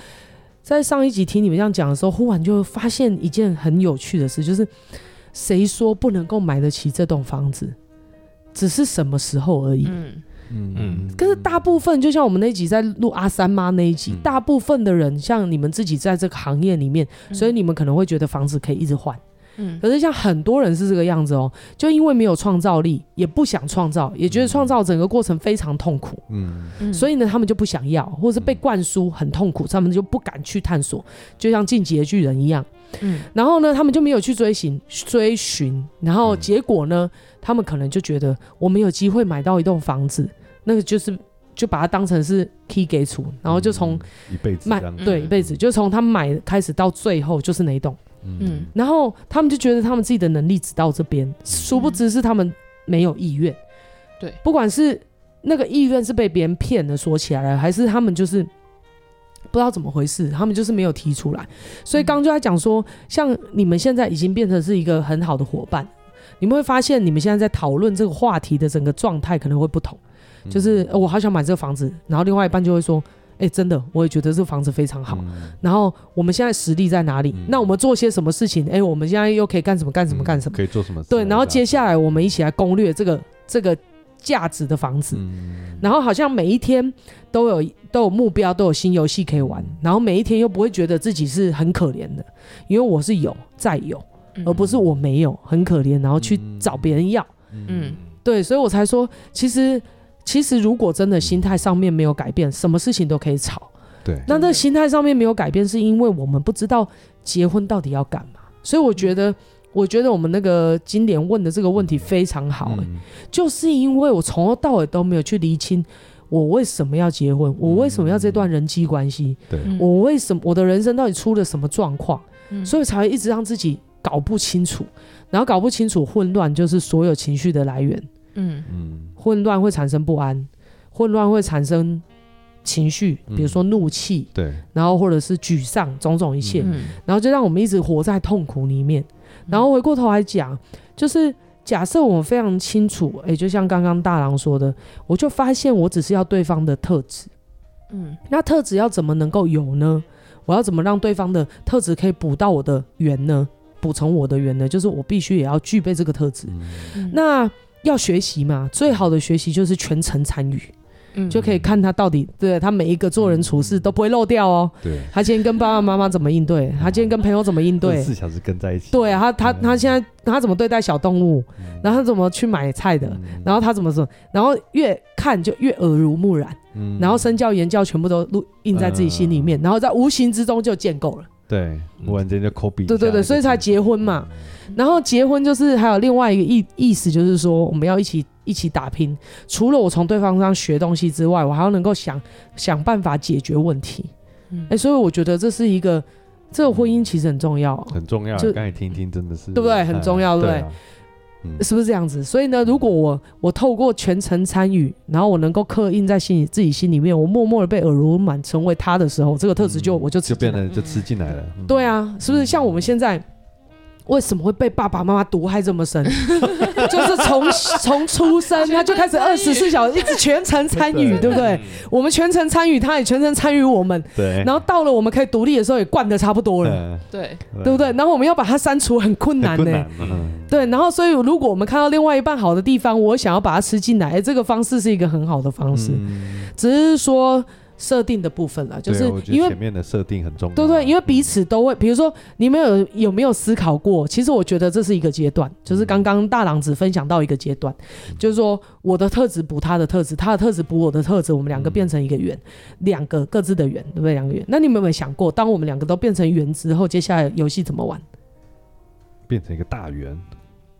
Speaker 1: 在上一集听你们这样讲的时候，忽然就发现一件很有趣的事，就是谁说不能够买得起这栋房子，只是什么时候而已。嗯嗯嗯，可是大部分就像我们那一集在录阿三妈那一集，嗯、大部分的人像你们自己在这个行业里面，嗯、所以你们可能会觉得房子可以一直换。嗯，可是像很多人是这个样子哦，就因为没有创造力，也不想创造，也觉得创造整个过程非常痛苦。嗯，所以呢，他们就不想要，或者是被灌输很痛苦，他们就不敢去探索，就像进击的巨人一样。嗯，然后呢，他们就没有去追寻追寻，然后结果呢，他们可能就觉得我没有机会买到一栋房子。那个就是，就把它当成是 key 给出，然后就从
Speaker 3: 一辈子
Speaker 1: 买，对，一辈子，就从他们买开始到最后就是那一栋，嗯，然后他们就觉得他们自己的能力只到这边，殊不知是他们没有意愿，对，不管是那个意愿是被别人骗的说起来了，还是他们就是不知道怎么回事，他们就是没有提出来，所以刚刚就在讲说，像你们现在已经变成是一个很好的伙伴，你们会发现你们现在在讨论这个话题的整个状态可能会不同。就是我好想买这个房子，然后另外一半就会说：“哎，真的，我也觉得这个房子非常好。”然后我们现在实力在哪里？那我们做些什么事情？哎，我们现在又可以干什么？干什么？干什么？
Speaker 3: 可以做什么？
Speaker 1: 对，然后接下来我们一起来攻略这个这个价值的房子。然后好像每一天都有都有目标，都有新游戏可以玩。然后每一天又不会觉得自己是很可怜的，因为我是有在有，而不是我没有很可怜，然后去找别人要。嗯，对，所以我才说其实。其实，如果真的心态上面没有改变，什么事情都可以吵。
Speaker 3: 对，
Speaker 1: 那这心态上面没有改变，是因为我们不知道结婚到底要干嘛。所以我觉得，我觉得我们那个经典问的这个问题非常好，欸，嗯，就是因为我从头到尾都没有去厘清我为什么要结婚，我为什么要这段人际关系，对，我为什么我的人生到底出了什么状况，所以才会一直让自己搞不清楚，然后搞不清楚，混乱就是所有情绪的来源。嗯嗯，混乱会产生不安，混乱会产生情绪，比如说怒气，对，然后或者是沮丧，种种一切，然后就让我们一直活在痛苦里面。然后回过头来讲，就是假设我们非常清楚，哎，就像刚刚大郎说的，我就发现我只是要对方的特质，嗯，那特质要怎么能够有呢？我要怎么让对方的特质可以补到我的圆呢？补成我的圆呢？就是我必须也要具备这个特质，那。要学习嘛，最好的学习就是全程参与，嗯，就可以看他到底对他每一个做人处事都不会漏掉哦。对，他今天跟爸爸妈妈怎么应对？他今天跟朋友怎么应对？
Speaker 3: 四小时跟在一起。
Speaker 1: 对啊，他他他现在他怎么对待小动物？然后他怎么去买菜的？然后他怎么说？然后越看就越耳濡目染，然后身教言教全部都录印在自己心里面，然后在无形之中就建构了。
Speaker 3: 对，忽然间就 copy。
Speaker 1: 对对对，所以才结婚嘛。然后结婚就是还有另外一个意意思，就是说我们要一起一起打拼。除了我从对方上学东西之外，我还要能够想想办法解决问题。嗯，哎，所以我觉得这是一个这个婚姻其实很重要，
Speaker 3: 很重要。就刚才听听真的是，
Speaker 1: 对不对？很重要，对不对？是不是这样子？所以呢，如果我我透过全程参与，然后我能够刻印在心里自己心里面，我默默的被耳濡目染成为他的时候，这个特质就、嗯、我就
Speaker 3: 就变得就吃进来了。
Speaker 1: 对啊，是不是像我们现在？为什么会被爸爸妈妈毒害这么深？就是从从出生他就开始二十四小时一直全程参与，对不对？我们全程参与，他也全程参与我们。对。然后到了我们可以独立的时候，也惯得差不多了。对。对不对？然后我们要把它删除很困难呢。对。然后所以如果我们看到另外一半好的地方，我想要把它吃进来，这个方式是一个很好的方式。只是说。设定的部分了，就是因为前
Speaker 3: 面的设定很重要。
Speaker 1: 对对，因为彼此都会，比如说你们有有没有思考过？其实我觉得这是一个阶段，就是刚刚大郎只分享到一个阶段，嗯、就是说我的特质补他的特质，他的特质补我的特质，我们两个变成一个圆，两、嗯、个各自的圆，对不对？两个圆。那你们有没有想过，当我们两个都变成圆之后，接下来游戏怎么玩？
Speaker 3: 变成一个大圆。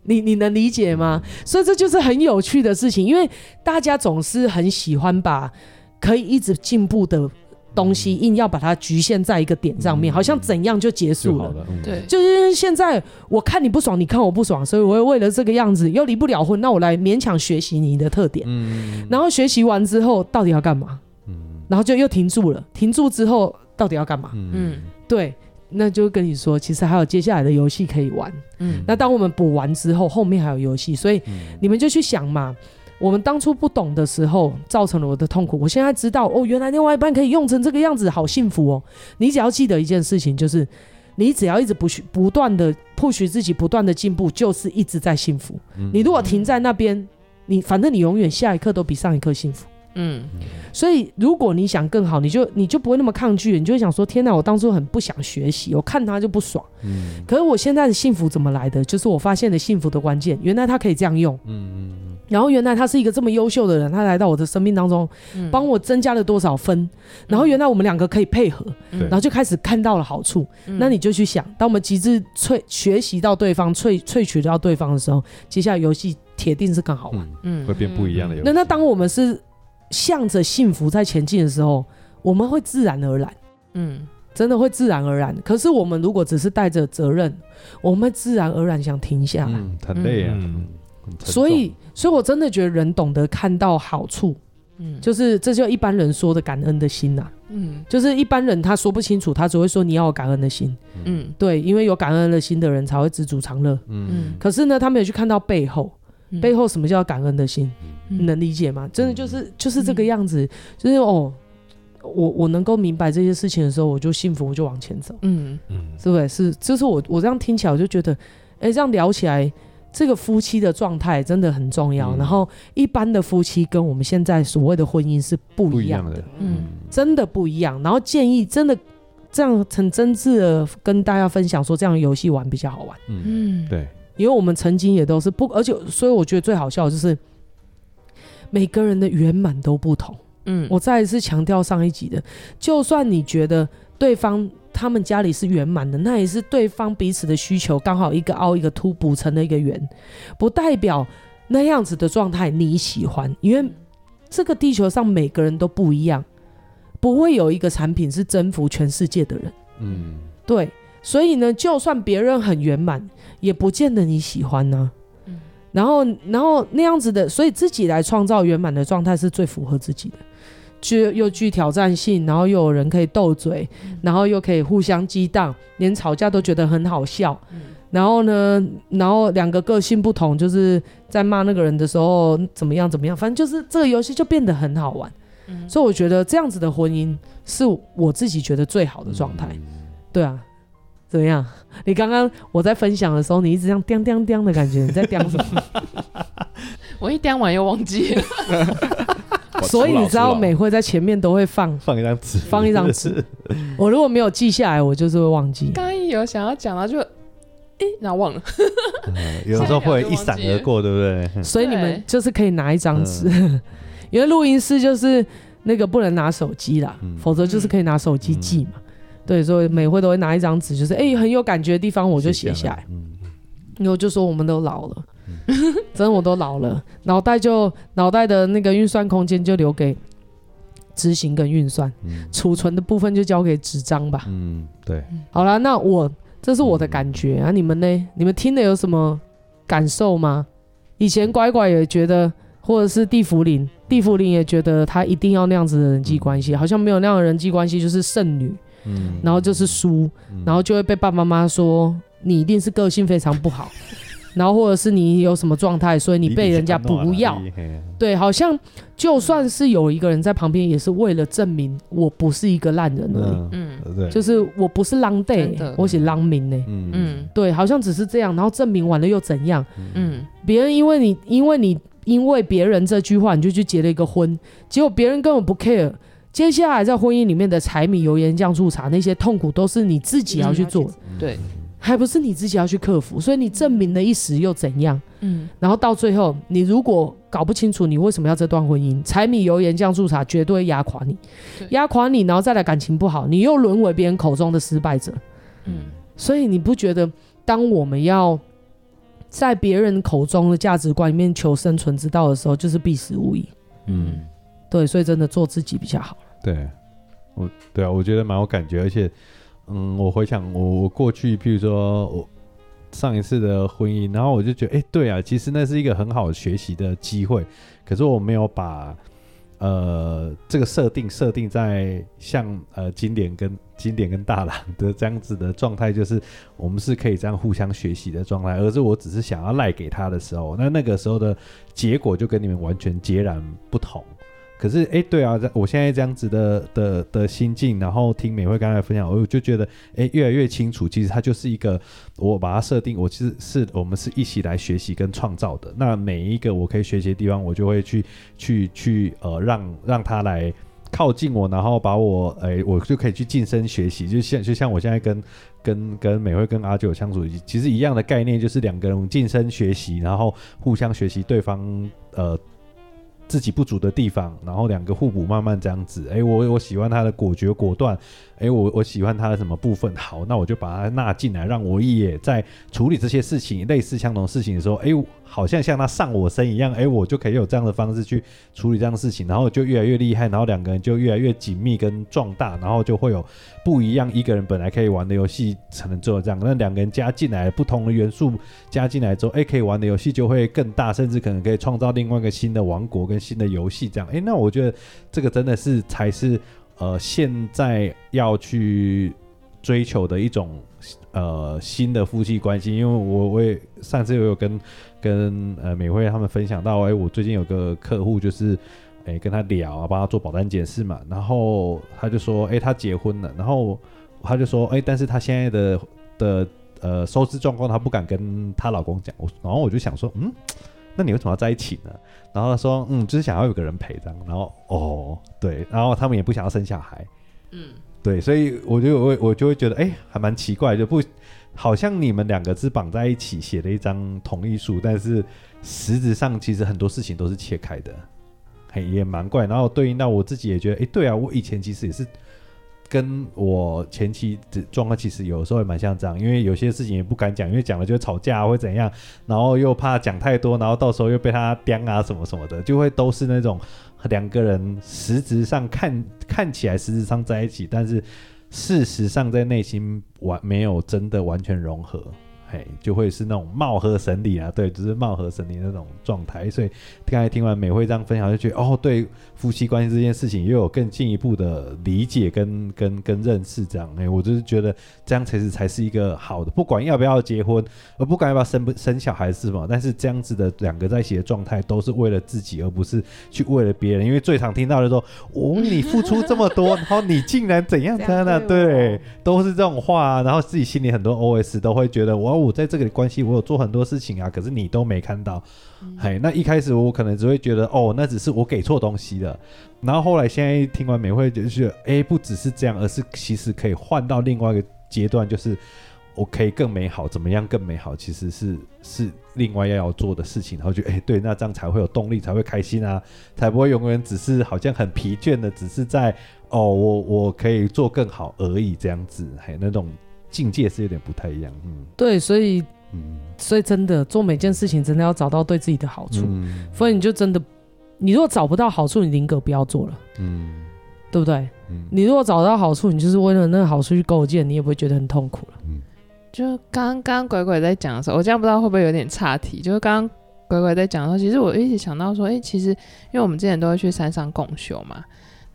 Speaker 1: 你你能理解吗？所以这就是很有趣的事情，因为大家总是很喜欢把。可以一直进步的东西，硬要把它局限在一个点上面，好像怎样就结束了。对，就是现在我看你不爽，你看我不爽，所以我会为了这个样子又离不了婚，那我来勉强学习你的特点。嗯，然后学习完之后到底要干嘛？嗯，然后就又停住了。停住之后到底要干嘛？嗯，对，那就跟你说，其实还有接下来的游戏可以玩。嗯，那当我们补完之后，后面还有游戏，所以你们就去想嘛。我们当初不懂的时候，造成了我的痛苦。我现在知道，哦，原来另外一半可以用成这个样子，好幸福哦。你只要记得一件事情，就是你只要一直不去不断的 push 自己，不断的进步，就是一直在幸福。你如果停在那边，你反正你永远下一刻都比上一刻幸福。嗯，所以如果你想更好，你就你就不会那么抗拒，你就会想说：天哪，我当初很不想学习，我看他就不爽。嗯，可是我现在的幸福怎么来的？就是我发现了幸福的关键，原来他可以这样用。嗯嗯。然后原来他是一个这么优秀的人，他来到我的生命当中，帮我增加了多少分？然后原来我们两个可以配合，然后就开始看到了好处。那你就去想，当我们极致萃学习到对方萃萃取到对方的时候，接下来游戏铁定是更好玩，
Speaker 3: 嗯，会变不一样的游戏。
Speaker 1: 那那当我们是。向着幸福在前进的时候，我们会自然而然，嗯，真的会自然而然。可是我们如果只是带着责任，我们会自然而然想停下。来，
Speaker 3: 嗯、很累啊。
Speaker 1: 嗯、所以，所以我真的觉得人懂得看到好处，嗯，就是这就一般人说的感恩的心呐、啊，嗯，就是一般人他说不清楚，他只会说你要有感恩的心，嗯，对，因为有感恩的心的人才会知足常乐，嗯，可是呢，他没有去看到背后。背后什么叫感恩的心？你能理解吗？真的就是就是这个样子，就是哦，我我能够明白这些事情的时候，我就幸福，我就往前走。嗯嗯，是不是？是，就是我我这样听起来，我就觉得，哎，这样聊起来，这个夫妻的状态真的很重要。然后一般的夫妻跟我们现在所谓的婚姻是不一样的，嗯，真的不一样。然后建议真的这样很真挚的跟大家分享说，这样游戏玩比较好玩。
Speaker 3: 嗯，对。
Speaker 1: 因为我们曾经也都是不，而且所以我觉得最好笑的就是每个人的圆满都不同。嗯，我再一次强调上一集的，就算你觉得对方他们家里是圆满的，那也是对方彼此的需求刚好一个凹一个凸补成了一个圆，不代表那样子的状态你喜欢。因为这个地球上每个人都不一样，不会有一个产品是征服全世界的人。嗯，对。所以呢，就算别人很圆满，也不见得你喜欢呢、啊。嗯，然后，然后那样子的，所以自己来创造圆满的状态是最符合自己的，具又具挑战性，然后又有人可以斗嘴，嗯、然后又可以互相激荡，连吵架都觉得很好笑。嗯、然后呢，然后两个个性不同，就是在骂那个人的时候怎么样怎么样，反正就是这个游戏就变得很好玩。嗯，所以我觉得这样子的婚姻是我自己觉得最好的状态。嗯、对啊。怎么样？你刚刚我在分享的时候，你一直这样叮叮叮的感觉，你在 叮什么？
Speaker 2: 我一叮完又忘记了。
Speaker 1: 所以你知道美会在前面都会放
Speaker 3: 放一张纸，
Speaker 1: 放一张纸。我如果没有记下来，我就是会忘记。
Speaker 2: 刚刚有想要讲到就，哎，那忘了。
Speaker 3: 有时候会一闪而过，对不对？
Speaker 1: 所以你们就是可以拿一张纸，因为录音室就是那个不能拿手机啦，否则就是可以拿手机记嘛。对，所以每回都会拿一张纸，就是哎、欸、很有感觉的地方，我就写下来。嗯，然后就说我们都老了，嗯、真的我都老了，脑袋就脑袋的那个运算空间就留给执行跟运算，储、嗯、存的部分就交给纸张吧。
Speaker 3: 嗯，对。
Speaker 1: 好了，那我这是我的感觉、嗯、啊，你们呢？你们听了有什么感受吗？以前乖乖也觉得，或者是地福林，地福林也觉得他一定要那样子的人际关系，嗯、好像没有那样的人际关系就是剩女，嗯，然后就是输，嗯、然后就会被爸爸妈妈说你一定是个性非常不好。然后或者是你有什么状态，所以你被人家不要，对，好像就算是有一个人在旁边，也是为了证明我不是一个烂人而已，嗯，就是我不是浪 day，我写浪民呢，嗯，对，好像只是这样，然后证明完了又怎样？嗯，别人因为你因为你因为别人这句话，你就去结了一个婚，结果别人根本不 care，接下来在婚姻里面的柴米油盐酱醋茶那些痛苦都是你自己要去做，
Speaker 2: 对。
Speaker 1: 还不是你自己要去克服，所以你证明了一时又怎样？嗯，然后到最后，你如果搞不清楚你为什么要这段婚姻，柴米油盐酱醋茶绝对压垮你，压垮你，然后再来感情不好，你又沦为别人口中的失败者。嗯，所以你不觉得，当我们要在别人口中的价值观里面求生存之道的时候，就是必死无疑。嗯，对，所以真的做自己比较好。
Speaker 3: 对，我对啊，我觉得蛮有感觉，而且。嗯，我回想我我过去，譬如说我上一次的婚姻，然后我就觉得，哎、对啊，其实那是一个很好学习的机会，可是我没有把呃这个设定设定在像呃经典跟经典跟大郎的这样子的状态，就是我们是可以这样互相学习的状态，而是我只是想要赖给他的时候，那那个时候的结果就跟你们完全截然不同。可是，哎、对啊，我现在这样子的的的心境，然后听美惠刚才分享，我就觉得，哎、越来越清楚，其实它就是一个，我把它设定，我其实是我们是一起来学习跟创造的。那每一个我可以学习的地方，我就会去去去，呃，让让他来靠近我，然后把我，哎、我就可以去晋升学习。就像就像我现在跟跟跟美惠跟阿九相处，其实一样的概念，就是两个人晋升学习，然后互相学习对方，呃。自己不足的地方，然后两个互补，慢慢这样子。哎，我我喜欢他的果决果断。哎，我我喜欢他的什么部分？好，那我就把他纳进来，让我也在处理这些事情，类似相同事情的时候，哎，好像像他上我身一样，哎，我就可以有这样的方式去处理这样的事情，然后就越来越厉害，然后两个人就越来越紧密跟壮大，然后就会有不一样。一个人本来可以玩的游戏，才能做这样，那两个人加进来不同的元素加进来之后，哎，可以玩的游戏就会更大，甚至可能可以创造另外一个新的王国跟新的游戏这样。哎，那我觉得这个真的是才是。呃，现在要去追求的一种呃新的夫妻关系，因为我我也上次我有跟跟呃美惠他们分享到，哎，我最近有个客户就是哎跟他聊啊，帮他做保单解释嘛，然后他就说，哎，他结婚了，然后他就说，哎，但是他现在的的呃收支状况他不敢跟他老公讲，我然后我就想说，嗯。那你为什么要在一起呢？然后他说，嗯，就是想要有个人陪这样。然后，哦，对，然后他们也不想要生小孩，嗯，对，所以我就我我就会觉得，哎，还蛮奇怪，就不好像你们两个是绑在一起写了一张同意书，但是实质上其实很多事情都是切开的，嘿，也蛮怪。然后对应到我自己也觉得，哎，对啊，我以前其实也是。跟我前期的状况其实有时候也蛮像这样，因为有些事情也不敢讲，因为讲了就会吵架或怎样，然后又怕讲太多，然后到时候又被他刁啊什么什么的，就会都是那种两个人实质上看 看起来实质上在一起，但是事实上在内心完没有真的完全融合。嘿，就会是那种貌合神离啊，对，就是貌合神离那种状态。所以刚才听完美惠这样分享，就觉得哦，对夫妻关系这件事情又有更进一步的理解跟跟跟认识。这样，哎，我就是觉得这样才是才是一个好的，不管要不要结婚，而不管要不要生不生小孩是吗？但是这样子的两个在一起的状态，都是为了自己，而不是去为了别人。因为最常听到的说，哦，你付出这么多，然后你竟然怎样怎样的，对，都是这种话啊。然后自己心里很多 OS 都会觉得我。我在这个关系，我有做很多事情啊，可是你都没看到，嘿、嗯，那一开始我可能只会觉得，哦，那只是我给错东西了。然后后来现在听完美会，就是，哎，不只是这样，而是其实可以换到另外一个阶段，就是我可以更美好，怎么样更美好？其实是是另外要要做的事情。然后就，哎，对，那这样才会有动力，才会开心啊，才不会永远只是好像很疲倦的，只是在，哦，我我可以做更好而已，这样子，嘿，那种。境界是有点不太一样，嗯，
Speaker 1: 对，所以，嗯，所以真的做每件事情，真的要找到对自己的好处，嗯，所以你就真的，你如果找不到好处，你宁可不要做了，嗯，对不对？嗯，你如果找到好处，你就是为了那个好处去构建，你也不会觉得很痛苦了。嗯，
Speaker 2: 就刚刚鬼鬼在讲的时候，我这样不知道会不会有点岔题，就是刚刚乖乖在讲的时候，其实我一直想到说，哎、欸，其实因为我们之前都会去山上共修嘛，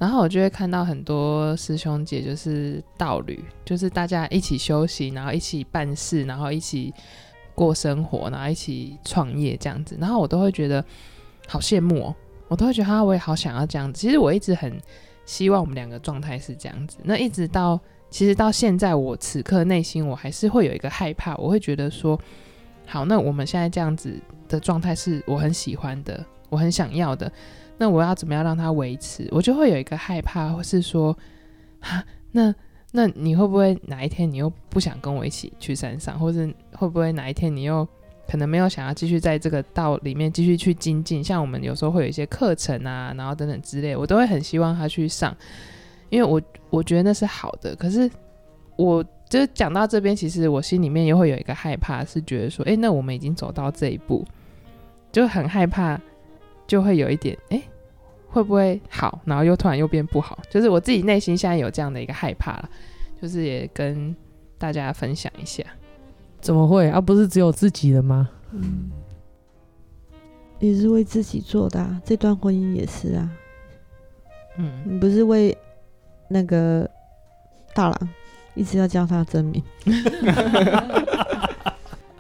Speaker 2: 然后我就会看到很多师兄姐就是道侣，就是大家一起修行，然后一起办事，然后一起过生活，然后一起创业这样子，然后我都会觉得好羡慕哦，我都会觉得哈，我也好想要这样子。其实我一直很希望我们两个状态是这样子，那一直到其实到现在，我此刻内心我还是会有一个害怕，我会觉得说，好，那我们现在这样子。的状态是我很喜欢的，我很想要的。那我要怎么样让它维持？我就会有一个害怕，或是说，哈，那那你会不会哪一天你又不想跟我一起去山上，或是会不会哪一天你又可能没有想要继续在这个道里面继续去精进？像我们有时候会有一些课程啊，然后等等之类，我都会很希望他去上，因为我我觉得那是好的。可是我。就讲到这边，其实我心里面又会有一个害怕，是觉得说，哎、那我们已经走到这一步，就很害怕，就会有一点，哎、欸，会不会好？然后又突然又变不好？就是我自己内心现在有这样的一个害怕了，就是也跟大家分享一下。
Speaker 1: 怎么会？啊，不是只有自己的吗？
Speaker 4: 嗯，也是为自己做的啊，这段婚姻也是啊。嗯，你不是为那个大郎？一直要叫他真名，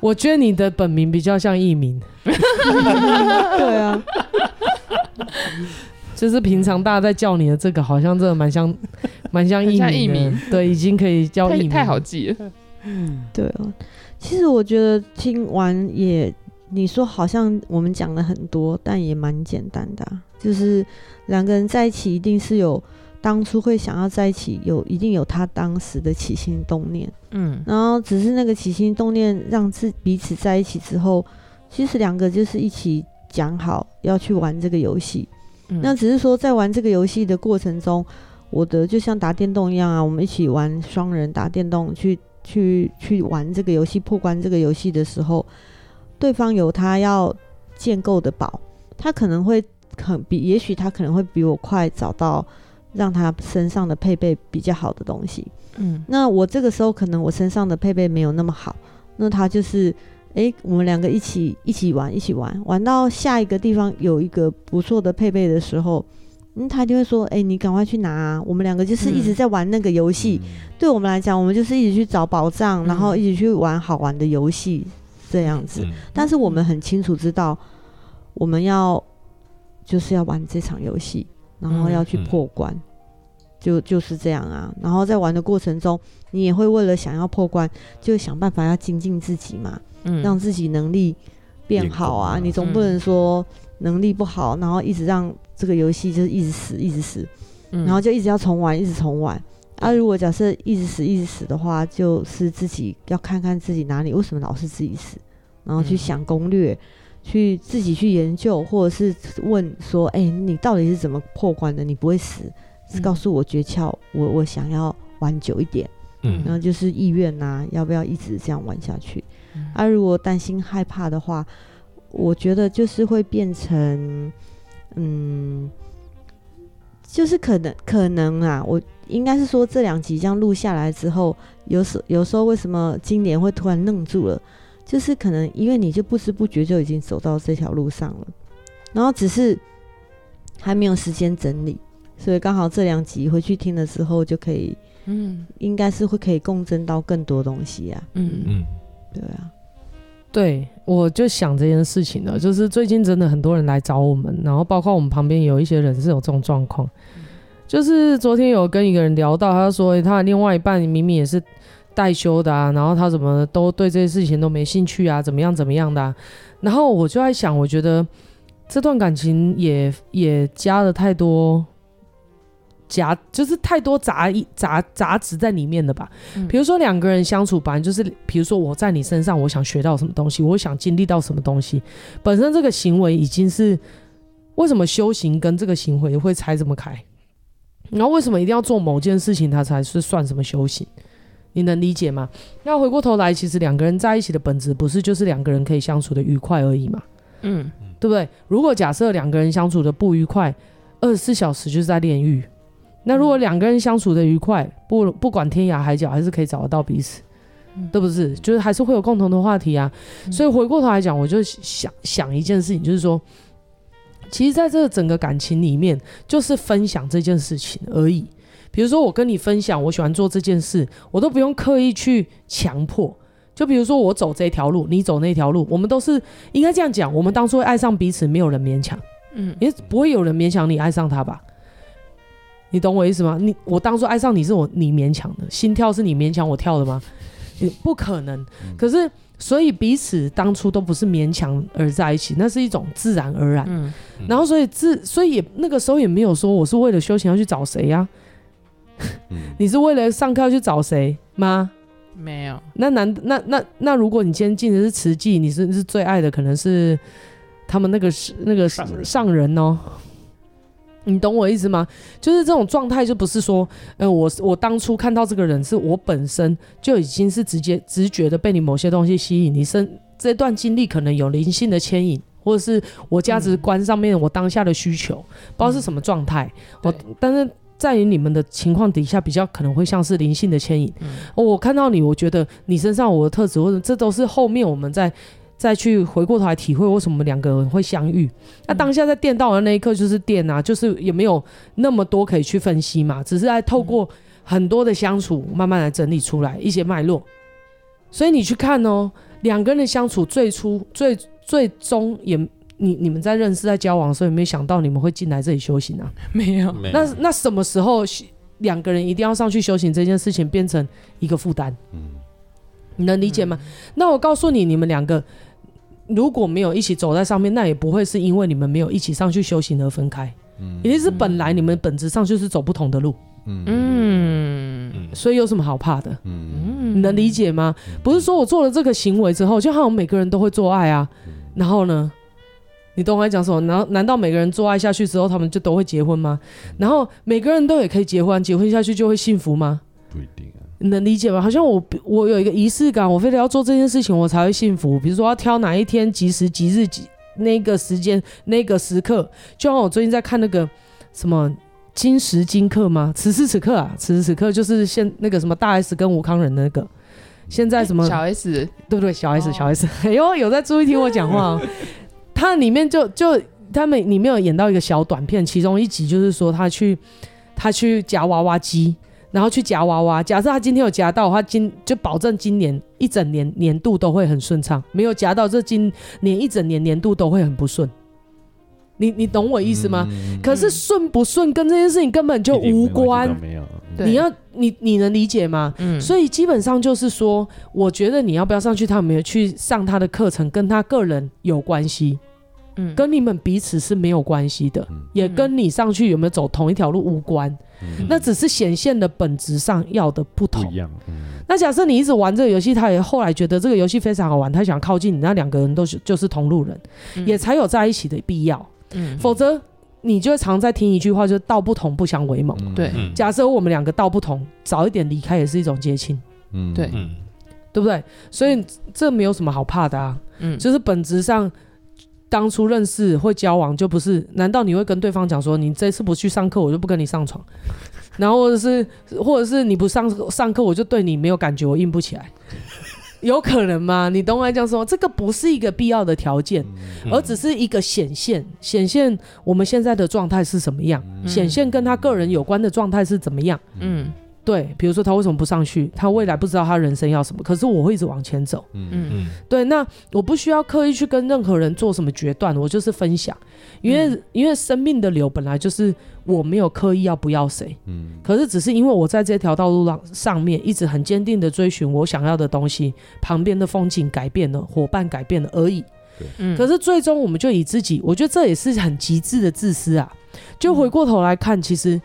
Speaker 1: 我觉得你的本名比较像艺名。
Speaker 4: 对啊，
Speaker 1: 就是平常大家在叫你的这个，好像真的蛮像，蛮像艺名。对，已经可以叫艺名，
Speaker 2: 太好记了。
Speaker 4: 嗯，对哦。其实我觉得听完也，你说好像我们讲了很多，但也蛮简单的啊。就是两个人在一起，一定是有。当初会想要在一起，有一定有他当时的起心动念，嗯，然后只是那个起心动念让自彼此在一起之后，其实两个就是一起讲好要去玩这个游戏，嗯，那只是说在玩这个游戏的过程中，我的就像打电动一样啊，我们一起玩双人打电动，去去去玩这个游戏破关这个游戏的时候，对方有他要建构的宝，他可能会很比，也许他可能会比我快找到。让他身上的配备比较好的东西，嗯，那我这个时候可能我身上的配备没有那么好，那他就是，哎、欸，我们两个一起一起玩，一起玩，玩到下一个地方有一个不错的配备的时候，嗯，他就会说，哎、欸，你赶快去拿啊，我们两个就是一直在玩那个游戏，嗯、对我们来讲，我们就是一直去找宝藏，然后一起去玩好玩的游戏这样子，嗯、但是我们很清楚知道，我们要就是要玩这场游戏。然后要去破关，嗯、就就是这样啊。然后在玩的过程中，你也会为了想要破关，就想办法要精进自己嘛，嗯、让自己能力变好啊。你总不能说能力不好，然后一直让这个游戏就是一直死，一直死，嗯、然后就一直要重玩，一直重玩。啊，如果假设一直死，一直死的话，就是自己要看看自己哪里为什么老是自己死，然后去想攻略。嗯去自己去研究，或者是问说：“哎、欸，你到底是怎么破关的？你不会死，是告诉我诀窍。我我想要玩久一点，嗯，然后就是意愿呐、啊，要不要一直这样玩下去？嗯、啊，如果担心害怕的话，我觉得就是会变成，嗯，就是可能可能啊，我应该是说这两集这样录下来之后，有时有时候为什么今年会突然愣住了？”就是可能因为你就不知不觉就已经走到这条路上了，然后只是还没有时间整理，所以刚好这两集回去听的时候就可以，嗯，应该是会可以共振到更多东西啊，嗯嗯，对啊，
Speaker 1: 对，我就想这件事情了，就是最近真的很多人来找我们，然后包括我们旁边有一些人是有这种状况，就是昨天有跟一个人聊到，他说他的另外一半明明也是。代修的啊，然后他怎么都对这些事情都没兴趣啊，怎么样怎么样的啊，然后我就在想，我觉得这段感情也也加了太多夹，就是太多杂杂杂质在里面的吧？嗯，比如说两个人相处，本来就是，比如说我在你身上，我想学到什么东西，我想经历到什么东西，本身这个行为已经是为什么修行跟这个行为会拆这么开？然后为什么一定要做某件事情，它才是算什么修行？你能理解吗？那回过头来，其实两个人在一起的本质不是就是两个人可以相处的愉快而已嘛？嗯，对不对？如果假设两个人相处的不愉快，二十四小时就是在炼狱。那如果两个人相处的愉快，不不管天涯海角，还是可以找得到彼此。嗯、对不是？就是还是会有共同的话题啊。嗯、所以回过头来讲，我就想想一件事情，就是说，其实在这整个感情里面，就是分享这件事情而已。比如说，我跟你分享，我喜欢做这件事，我都不用刻意去强迫。就比如说，我走这条路，你走那条路，我们都是应该这样讲。我们当初会爱上彼此，没有人勉强，嗯，也不会有人勉强你爱上他吧？你懂我意思吗？你我当初爱上你是我你勉强的，心跳是你勉强我跳的吗？也不可能。可是，所以彼此当初都不是勉强而在一起，那是一种自然而然。嗯，然后所以自所以也那个时候也没有说我是为了修行要去找谁呀？你是为了上课去找谁吗？
Speaker 2: 没有。
Speaker 1: 那难那那那如果你今天进的是慈济，你是是最爱的，可能是他们那个是那个上人哦。你懂我意思吗？就是这种状态，就不是说，呃，我我当初看到这个人，是我本身就已经是直接直觉的被你某些东西吸引。你身这段经历可能有灵性的牵引，或者是我价值观上面我当下的需求，嗯、不知道是什么状态。我但是。在于你们的情况底下，比较可能会像是灵性的牵引。嗯哦。我看到你，我觉得你身上我的特质，或者这都是后面我们再再去回过头来体会为什么两个人会相遇。那当下在电到的那一刻就是电啊，就是也没有那么多可以去分析嘛，只是在透过很多的相处，慢慢来整理出来一些脉络。所以你去看哦，两个人的相处最初最最终也。你你们在认识在交往的时候，有没有想到你们会进来这里修行啊？
Speaker 2: 没有。
Speaker 1: 那那什么时候两个人一定要上去修行这件事情变成一个负担？嗯，你能理解吗？嗯、那我告诉你，你们两个如果没有一起走在上面，那也不会是因为你们没有一起上去修行而分开。嗯，一定是本来你们本质上就是走不同的路。嗯嗯，所以有什么好怕的？嗯，你能理解吗？不是说我做了这个行为之后，就好像每个人都会做爱啊，然后呢？你懂我在讲什么？然后难道每个人做爱下去之后，他们就都会结婚吗？然后每个人都也可以结婚，结婚下去就会幸福吗？
Speaker 3: 不一定啊。
Speaker 1: 你能理解吗？好像我我有一个仪式感，我非得要做这件事情，我才会幸福。比如说要挑哪一天吉时吉日几那个时间那个时刻，就像我最近在看那个什么今时今刻吗？此时此刻啊，此时此刻就是现那个什么大 S 跟吴康仁那个，现在什么、
Speaker 2: 欸、小 S
Speaker 1: 对不对？小 S、哦、小 S，哎呦，有在注意听我讲话。他里面就就他们里面有演到一个小短片，其中一集就是说他去他去夹娃娃机，然后去夹娃娃。假设他今天有夹到，他今就保证今年一整年年度都会很顺畅；没有夹到，这今年一整年年度都会很不顺。你你懂我意思吗？嗯、可是顺不顺跟这件事情根本就无关。没有，你要你你能理解吗？嗯。所以基本上就是说，我觉得你要不要上去，他有没有去上他的课程，跟他个人有关系。嗯，跟你们彼此是没有关系的，嗯、也跟你上去有没有走同一条路无关，嗯、那只是显现的本质上要的不同。不一样。嗯、那假设你一直玩这个游戏，他也后来觉得这个游戏非常好玩，他想靠近你，那两个人都是就是同路人，嗯、也才有在一起的必要。嗯，否则你就会常在听一句话，就是道不同不相为谋。对、嗯，假设我们两个道不同，早一点离开也是一种结亲。嗯，对，对不对？所以这没有什么好怕的啊。嗯，就是本质上。当初认识会交往就不是？难道你会跟对方讲说，你这次不去上课，我就不跟你上床？然后或者是，或者是你不上上课，我就对你没有感觉，我硬不起来？有可能吗？你懂我来讲说，这个不是一个必要的条件，而只是一个显现，显现我们现在的状态是什么样，显现跟他个人有关的状态是怎么样？嗯。对，比如说他为什么不上去？他未来不知道他人生要什么，可是我会一直往前走。嗯嗯，对，那我不需要刻意去跟任何人做什么决断，我就是分享，因为、嗯、因为生命的流本来就是我没有刻意要不要谁，嗯，可是只是因为我在这条道路上上面一直很坚定的追寻我想要的东西，旁边的风景改变了，伙伴改变了而已。嗯，可是最终我们就以自己，我觉得这也是很极致的自私啊。就回过头来看，其实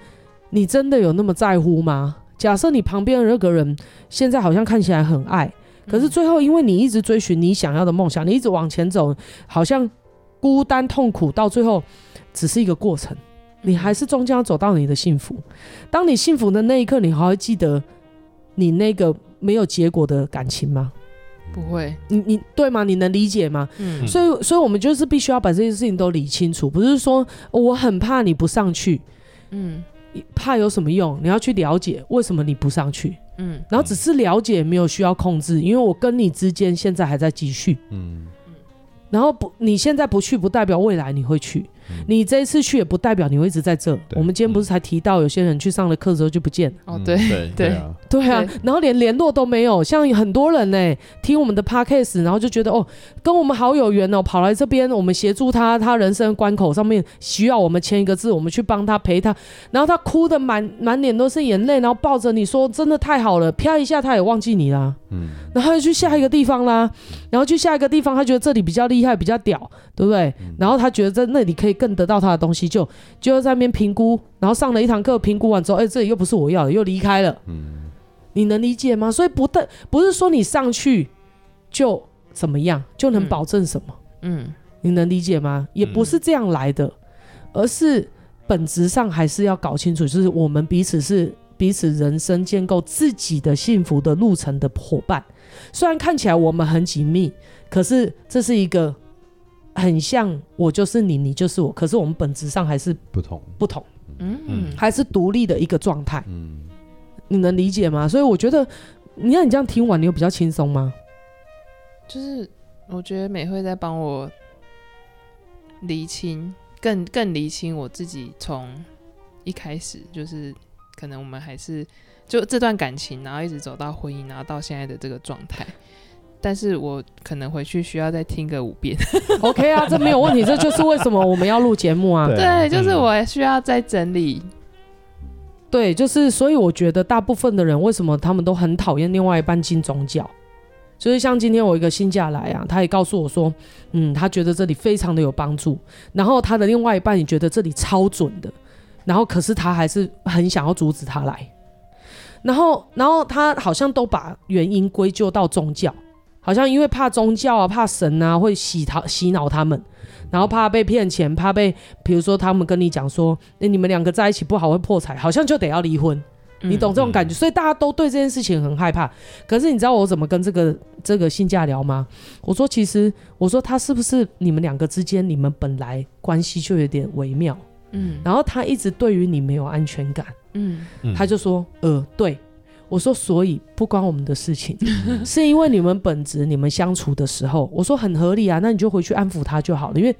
Speaker 1: 你真的有那么在乎吗？假设你旁边的那个人现在好像看起来很爱，可是最后因为你一直追寻你想要的梦想，你一直往前走，好像孤单痛苦，到最后只是一个过程，你还是终将要走到你的幸福。当你幸福的那一刻，你还会记得你那个没有结果的感情吗？
Speaker 2: 不会，
Speaker 1: 你你对吗？你能理解吗？嗯，所以所以我们就是必须要把这些事情都理清楚，不是说我很怕你不上去，嗯。怕有什么用？你要去了解为什么你不上去。嗯，然后只是了解，没有需要控制，因为我跟你之间现在还在继续，嗯，然后不，你现在不去，不代表未来你会去。你这一次去也不代表你会一直在这。我们今天不是才提到有些人去上了课之后就不见了？
Speaker 2: 哦，对 对
Speaker 1: 对对啊，然后连联络都没有。像很多人呢，听我们的 podcast，然后就觉得哦，跟我们好有缘哦，跑来这边，我们协助他，他人生关口上面需要我们签一个字，我们去帮他陪他，然后他哭的满满脸都是眼泪，然后抱着你说真的太好了，啪一下他也忘记你啦，嗯，然后就去下一个地方啦，然后去下一个地方，他觉得这里比较厉害，比较屌，对不对？然后他觉得在那里可以。更得到他的东西，就就在那边评估，然后上了一堂课，评估完之后，哎、欸，这里又不是我要的，又离开了。嗯，你能理解吗？所以不但不是说你上去就怎么样，就能保证什么。嗯，你能理解吗？也不是这样来的，而是本质上还是要搞清楚，就是我们彼此是彼此人生建构自己的幸福的路程的伙伴。虽然看起来我们很紧密，可是这是一个。很像我就是你，你就是我，可是我们本质上还是不同，不同，嗯嗯，还是独立的一个状态，嗯，你能理解吗？所以我觉得，你看你这样听完，你有比较轻松吗？
Speaker 2: 就是我觉得美会在帮我厘清，更更厘清我自己从一开始就是可能我们还是就这段感情，然后一直走到婚姻，然后到现在的这个状态。但是我可能回去需要再听个五遍
Speaker 1: ，OK 啊，这没有问题，这就是为什么我们要录节目啊。
Speaker 2: 对，就是我需要再整理。
Speaker 1: 对，就是所以我觉得大部分的人为什么他们都很讨厌另外一半进宗教，就是像今天我一个新家来啊，他也告诉我说，嗯，他觉得这里非常的有帮助，然后他的另外一半也觉得这里超准的，然后可是他还是很想要阻止他来，然后然后他好像都把原因归咎到宗教。好像因为怕宗教啊，怕神啊会洗他洗脑他们，然后怕被骗钱，怕被，比如说他们跟你讲说，欸，你们两个在一起不好会破财，好像就得要离婚，你懂这种感觉，嗯，所以大家都对这件事情很害怕。可是你知道我怎么跟这个这个新家聊吗？我说其实，我说他是不是你们两个之间，你们本来关系就有点微妙，嗯，然后他一直对于你没有安全感，嗯，他就说，呃，对。我说，所以不关我们的事情，是因为你们本质，你们相处的时候，我说很合理啊，那你就回去安抚他就好了。因为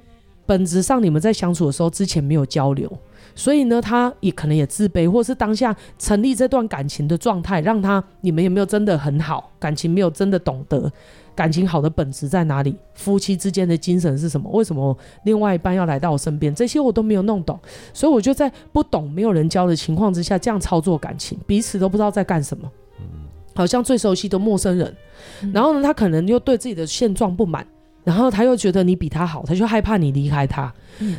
Speaker 1: 本质上你们在相处的时候之前没有交流，所以呢，他也可能也自卑，或是当下成立这段感情的状态，让他你们也没有真的很好，感情没有真的懂得。感情好的本质在哪里？夫妻之间的精神是什么？为什么另外一半要来到我身边？这些我都没有弄懂，所以我就在不懂、没有人教的情况之下，这样操作感情，彼此都不知道在干什么，好像最熟悉的陌生人。然后呢，他可能又对自己的现状不满，然后他又觉得你比他好，他就害怕你离开他。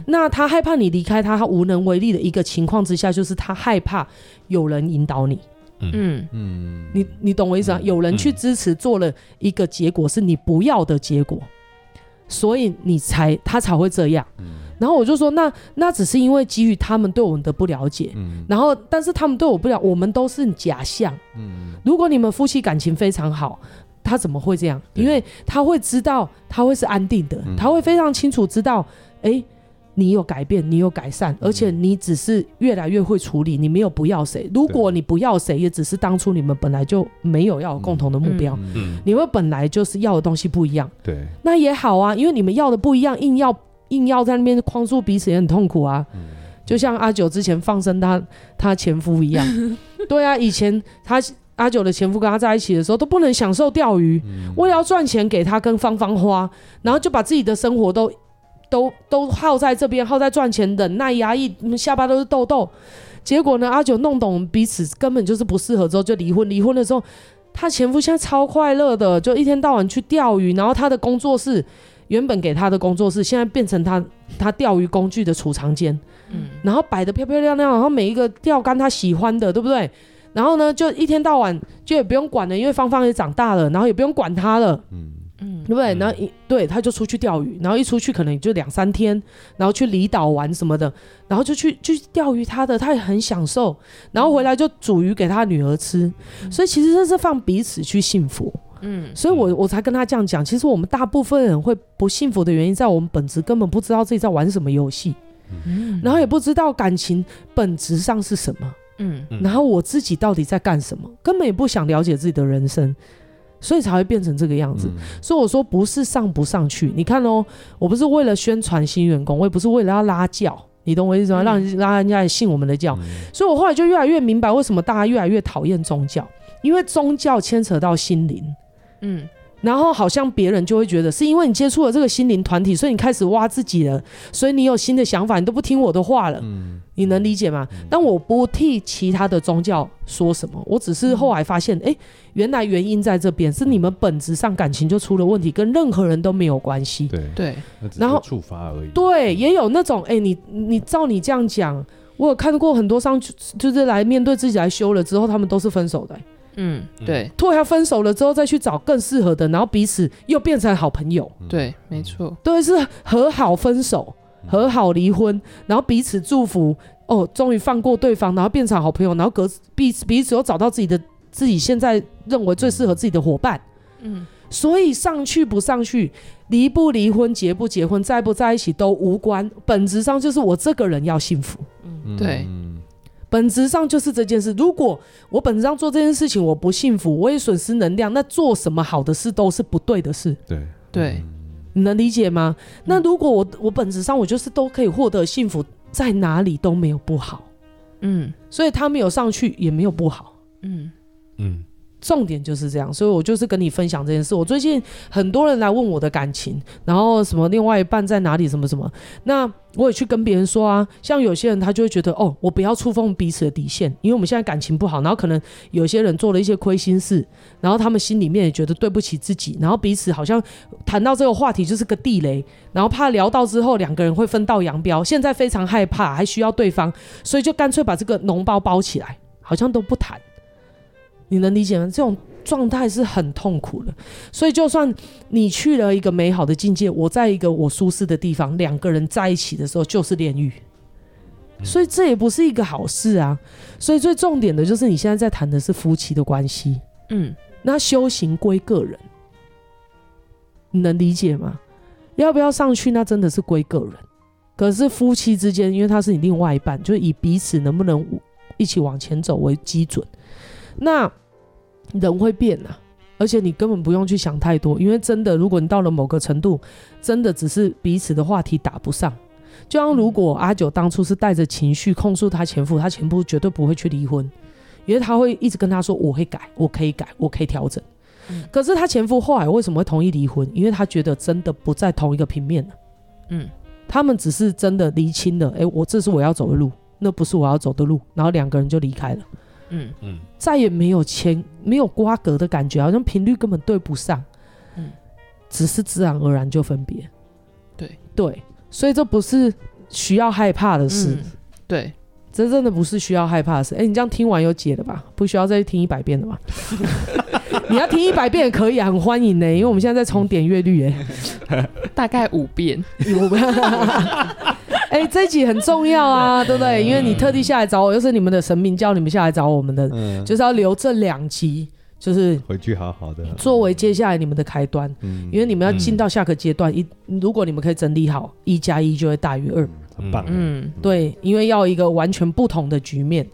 Speaker 1: 那他害怕你离开他，他无能为力的一个情况之下，就是他害怕有人引导你。嗯嗯，你你懂我意思啊？有人去支持，做了一个结果是你不要的结果，所以你才他才会这样。然后我就说，那那只是因为基于他们对我们的不了解。然后但是他们对我不了，我们都是假象。如果你们夫妻感情非常好，他怎么会这样？因为他会知道，他会是安定的，他会非常清楚知道，哎。你有改变，你有改善，而且你只是越来越会处理，你没有不要谁。如果你不要谁，也只是当初你们本来就没有要有共同的目标，嗯，你们本来就是要的东西不一样，对，那也好啊，因为你们要的不一样，硬要硬要在那边框住彼此也很痛苦啊，就像阿九之前放生他他前夫一样，对啊，以前他阿九的前夫跟他在一起的时候都不能享受钓鱼，为了要赚钱给他跟芳芳花，然后就把自己的生活都。都都耗在这边，耗在赚钱，忍耐压抑，下巴都是痘痘。结果呢，阿九弄懂彼此根本就是不适合，之后就离婚。离婚的时候，他前夫现在超快乐的，就一天到晚去钓鱼。然后他的工作室原本给他的工作室，现在变成他他钓鱼工具的储藏间。嗯，然后摆的漂漂亮亮，然后每一个钓竿他喜欢的，对不对？然后呢，就一天到晚就也不用管了，因为芳芳也长大了，然后也不用管他了。嗯。嗯，对不对？然后一对他就出去钓鱼，然后一出去可能也就两三天，然后去离岛玩什么的，然后就去就去钓鱼，他的他也很享受，然后回来就煮鱼给他女儿吃，嗯、所以其实这是放彼此去幸福。嗯，所以我我才跟他这样讲，其实我们大部分人会不幸福的原因，在我们本质根本不知道自己在玩什么游戏，嗯，然后也不知道感情本质上是什么。
Speaker 2: 嗯，
Speaker 1: 然后我自己到底在干什么，根本也不想了解自己的人生，所以才会变成这个样子。嗯、所以我说不是上不上去，你看哦，我不是为了宣传新员工，我也不是为了要拉教，你懂我意思吗？让让人家信我们的教。嗯、所以我后来就越来越明白，为什么大家越来越讨厌宗教，因为宗教牵扯到心灵，嗯。然后好像别人就会觉得是因为你接触了这个心灵团体，所以你开始挖自己了，所以你有新的想法，你都不听我的话了。嗯，你能理解吗？但我不替其他的宗教说什么，我只是后来发现，哎，原来原因在这边，是你们本质上感情就出了问题，跟任何人都没有关系。
Speaker 3: 对
Speaker 2: 对，
Speaker 3: 然后触发而已。
Speaker 1: 对，也有那种，哎，你你照你这样讲，我有看过很多上就是来面对自己来修了之后，他们都是分手的。
Speaker 2: 嗯，对，拖
Speaker 1: 他分手了之后再去找更适合的，然后彼此又变成好朋友。
Speaker 2: 对，没错，
Speaker 1: 对，是和好分手，和好离婚，然后彼此祝福，哦，终于放过对方，然后变成好朋友，然后隔彼此彼此又找到自己的自己现在认为最适合自己的伙伴。嗯，所以上去不上去，离不离婚，结不结婚，在不在一起都无关，本质上就是我这个人要幸福。
Speaker 2: 嗯，对。
Speaker 1: 本质上就是这件事。如果我本质上做这件事情我不幸福，我也损失能量，那做什么好的事都是不对的事。
Speaker 3: 对
Speaker 2: 对，
Speaker 1: 你能理解吗？嗯、那如果我我本质上我就是都可以获得幸福，在哪里都没有不好。嗯，所以他没有上去也没有不好。嗯嗯。重点就是这样，所以我就是跟你分享这件事。我最近很多人来问我的感情，然后什么另外一半在哪里，什么什么。那我也去跟别人说啊，像有些人他就会觉得，哦，我不要触碰彼此的底线，因为我们现在感情不好。然后可能有些人做了一些亏心事，然后他们心里面也觉得对不起自己，然后彼此好像谈到这个话题就是个地雷，然后怕聊到之后两个人会分道扬镳。现在非常害怕，还需要对方，所以就干脆把这个脓包包起来，好像都不谈。你能理解吗？这种状态是很痛苦的，所以就算你去了一个美好的境界，我在一个我舒适的地方，两个人在一起的时候就是炼狱，所以这也不是一个好事啊。所以最重点的就是你现在在谈的是夫妻的关系，嗯，那修行归个人，你能理解吗？要不要上去，那真的是归个人。可是夫妻之间，因为他是你另外一半，就以彼此能不能一起往前走为基准。那人会变啊，而且你根本不用去想太多，因为真的，如果你到了某个程度，真的只是彼此的话题打不上。就像如果阿九当初是带着情绪控诉他前夫，他前夫绝对不会去离婚，因为他会一直跟他说：“我会改，我可以改，我可以调整。”可是他前夫后来为什么会同意离婚？因为他觉得真的不在同一个平面了。嗯，他们只是真的厘清了，哎，我这是我要走的路，那不是我要走的路，然后两个人就离开了。嗯嗯，再也没有牵没有瓜葛的感觉，好像频率根本对不上。嗯，只是自然而然就分别。
Speaker 2: 对
Speaker 1: 对，所以这不是需要害怕的事。
Speaker 2: 嗯、对，
Speaker 1: 这真的不是需要害怕的事。哎、欸，你这样听完有解了吧？不需要再听一百遍了吧？你要听一百遍也可以啊，很欢迎呢、欸，因为我们现在在冲点阅率哎，
Speaker 2: 大概五遍。
Speaker 1: 哎、欸，这一集很重要啊，对不对？因为你特地下来找我，又是你们的神明叫你们下来找我们的，嗯、就是要留这两集，就是
Speaker 3: 回去好好的
Speaker 1: 作为接下来你们的开端。嗯，因为你们要进到下个阶段，一、嗯、如果你们可以整理好，一加一就会大于二，嗯，
Speaker 3: 很棒。
Speaker 1: 嗯，对，因为要一个完全不同的局面，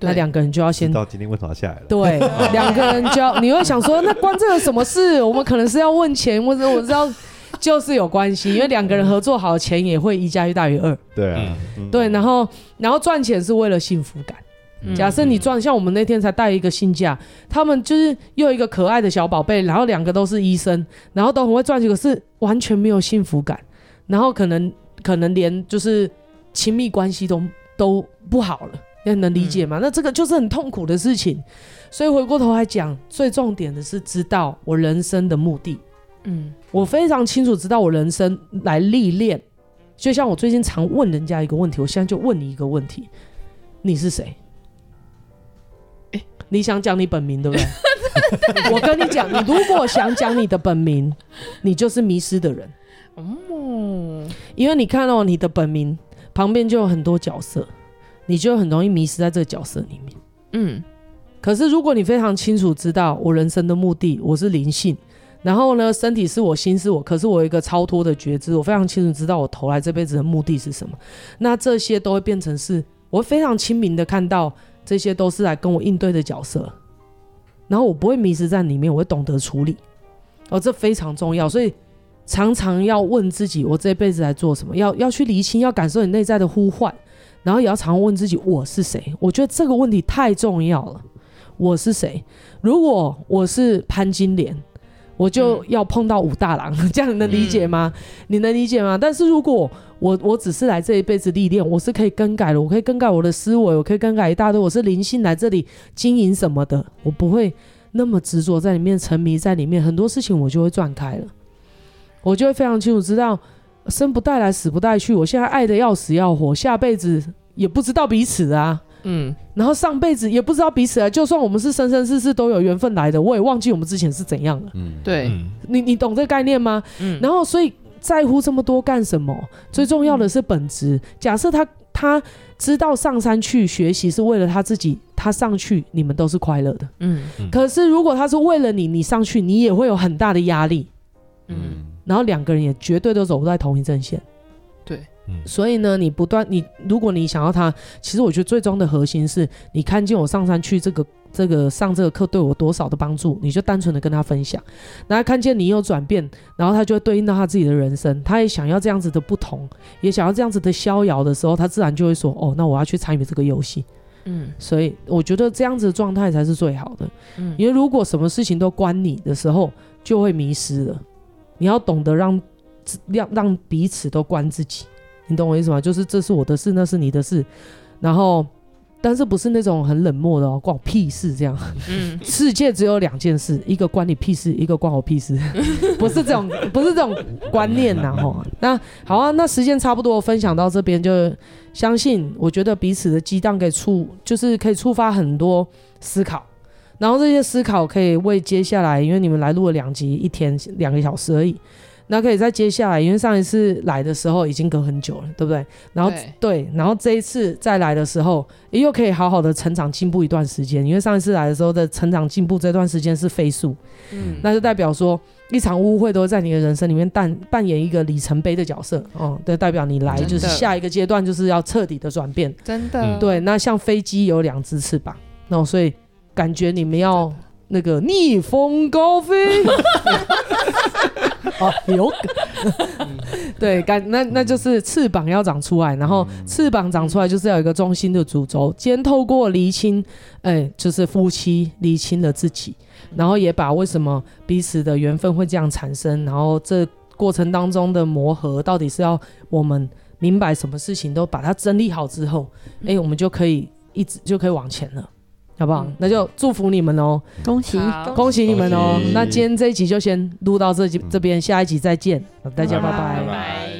Speaker 1: 那两个人就要先
Speaker 3: 知道今天为什么下来了。
Speaker 1: 对，两个人就要，你会想说，那关这个什么事？我们可能是要问钱，或者我知道。就是有关系，因为两个人合作好，钱也会一加一大于二。
Speaker 3: 对啊，
Speaker 1: 对，然后然后赚钱是为了幸福感。嗯、假设你赚，像我们那天才带一个新家，他们就是又有一个可爱的小宝贝，然后两个都是医生，然后都很会赚钱，可是完全没有幸福感，然后可能可能连就是亲密关系都都不好了，你能理解吗？嗯、那这个就是很痛苦的事情。所以回过头来讲，最重点的是知道我人生的目的。嗯，我非常清楚知道我人生来历练，就像我最近常问人家一个问题，我现在就问你一个问题：你是谁？欸、你想讲你本名对不对？我跟你讲，你如果想讲你的本名，你就是迷失的人。哦，因为你看到、哦、你的本名旁边就有很多角色，你就很容易迷失在这个角色里面。嗯，可是如果你非常清楚知道我人生的目的，我是灵性。然后呢，身体是我，心是我，可是我有一个超脱的觉知，我非常清楚知道我投来这辈子的目的是什么。那这些都会变成是，我非常清明的看到这些都是来跟我应对的角色，然后我不会迷失在里面，我会懂得处理，哦，这非常重要，所以常常要问自己，我这辈子来做什么？要要去厘清，要感受你内在的呼唤，然后也要常问自己，我是谁？我觉得这个问题太重要了，我是谁？如果我是潘金莲。我就要碰到武大郎，这样你能理解吗？嗯、你能理解吗？但是如果我我只是来这一辈子历练，我是可以更改的，我可以更改我的思维，我可以更改一大堆。我是灵性来这里经营什么的，我不会那么执着在里面，沉迷在里面，很多事情我就会转开了，我就会非常清楚知道生不带来，死不带去。我现在爱的要死要活，下辈子也不知道彼此啊。嗯，然后上辈子也不知道彼此啊，就算我们是生生世世都有缘分来的，我也忘记我们之前是怎样了。
Speaker 2: 嗯，对，
Speaker 1: 你你懂这个概念吗？嗯，然后所以在乎这么多干什么？最重要的是本质。嗯、假设他他知道上山去学习是为了他自己，他上去你们都是快乐的。嗯，可是如果他是为了你，你上去你也会有很大的压力。嗯，然后两个人也绝对都走不在同一阵线。对所以呢，你不断你，如果你想要他，其实我觉得最终的核心是你看见我上山去这个这个上这个课对我多少的帮助，你就单纯的跟他分享，然后看见你有转变，然后他就会对应到他自己的人生，他也想要这样子的不同，也想要这样子的逍遥的时候，他自然就会说，哦，那我要去参与这个游戏。嗯，所以我觉得这样子的状态才是最好的。嗯，因为如果什么事情都关你的时候，就会迷失了。你要懂得让让让彼此都关自己。你懂我意思吗？就是这是我的事，那是你的事，然后，但是不是那种很冷漠的哦，关我屁事这样。嗯，世界只有两件事，一个关你屁事，一个关我屁事，不是这种，不是这种观念呐吼。那好啊，那时间差不多，分享到这边就相信，我觉得彼此的激荡可以触，就是可以触发很多思考，然后这些思考可以为接下来，因为你们来录了两集，一天两个小时而已。那可以在接下来，因为上一次来的时候已经隔很久了，对不对？然后对，对，然后这一次再来的时候，又可以好好的成长进步一段时间。因为上一次来的时候的成长进步这段时间是飞速，嗯，那就代表说一场误会都会在你的人生里面扮扮演一个里程碑的角色，哦、嗯，对，代表你来就是下一个阶段就是要彻底的转变，
Speaker 2: 真的，
Speaker 1: 对。那像飞机有两只翅膀，那所以感觉你们要那个逆风高飞。哦，有，对，感那那就是翅膀要长出来，然后翅膀长出来就是要有一个中心的主轴。今天透过厘清，哎、欸，就是夫妻厘清了自己，然后也把为什么彼此的缘分会这样产生，然后这过程当中的磨合，到底是要我们明白什么事情都把它整理好之后，哎、欸，我们就可以一直就可以往前了。好不好？嗯、那就祝福你们哦，
Speaker 4: 恭喜
Speaker 1: 恭喜你们哦。那今天这一集就先录到这集这边，下一集再见，大家拜拜。拜拜拜拜。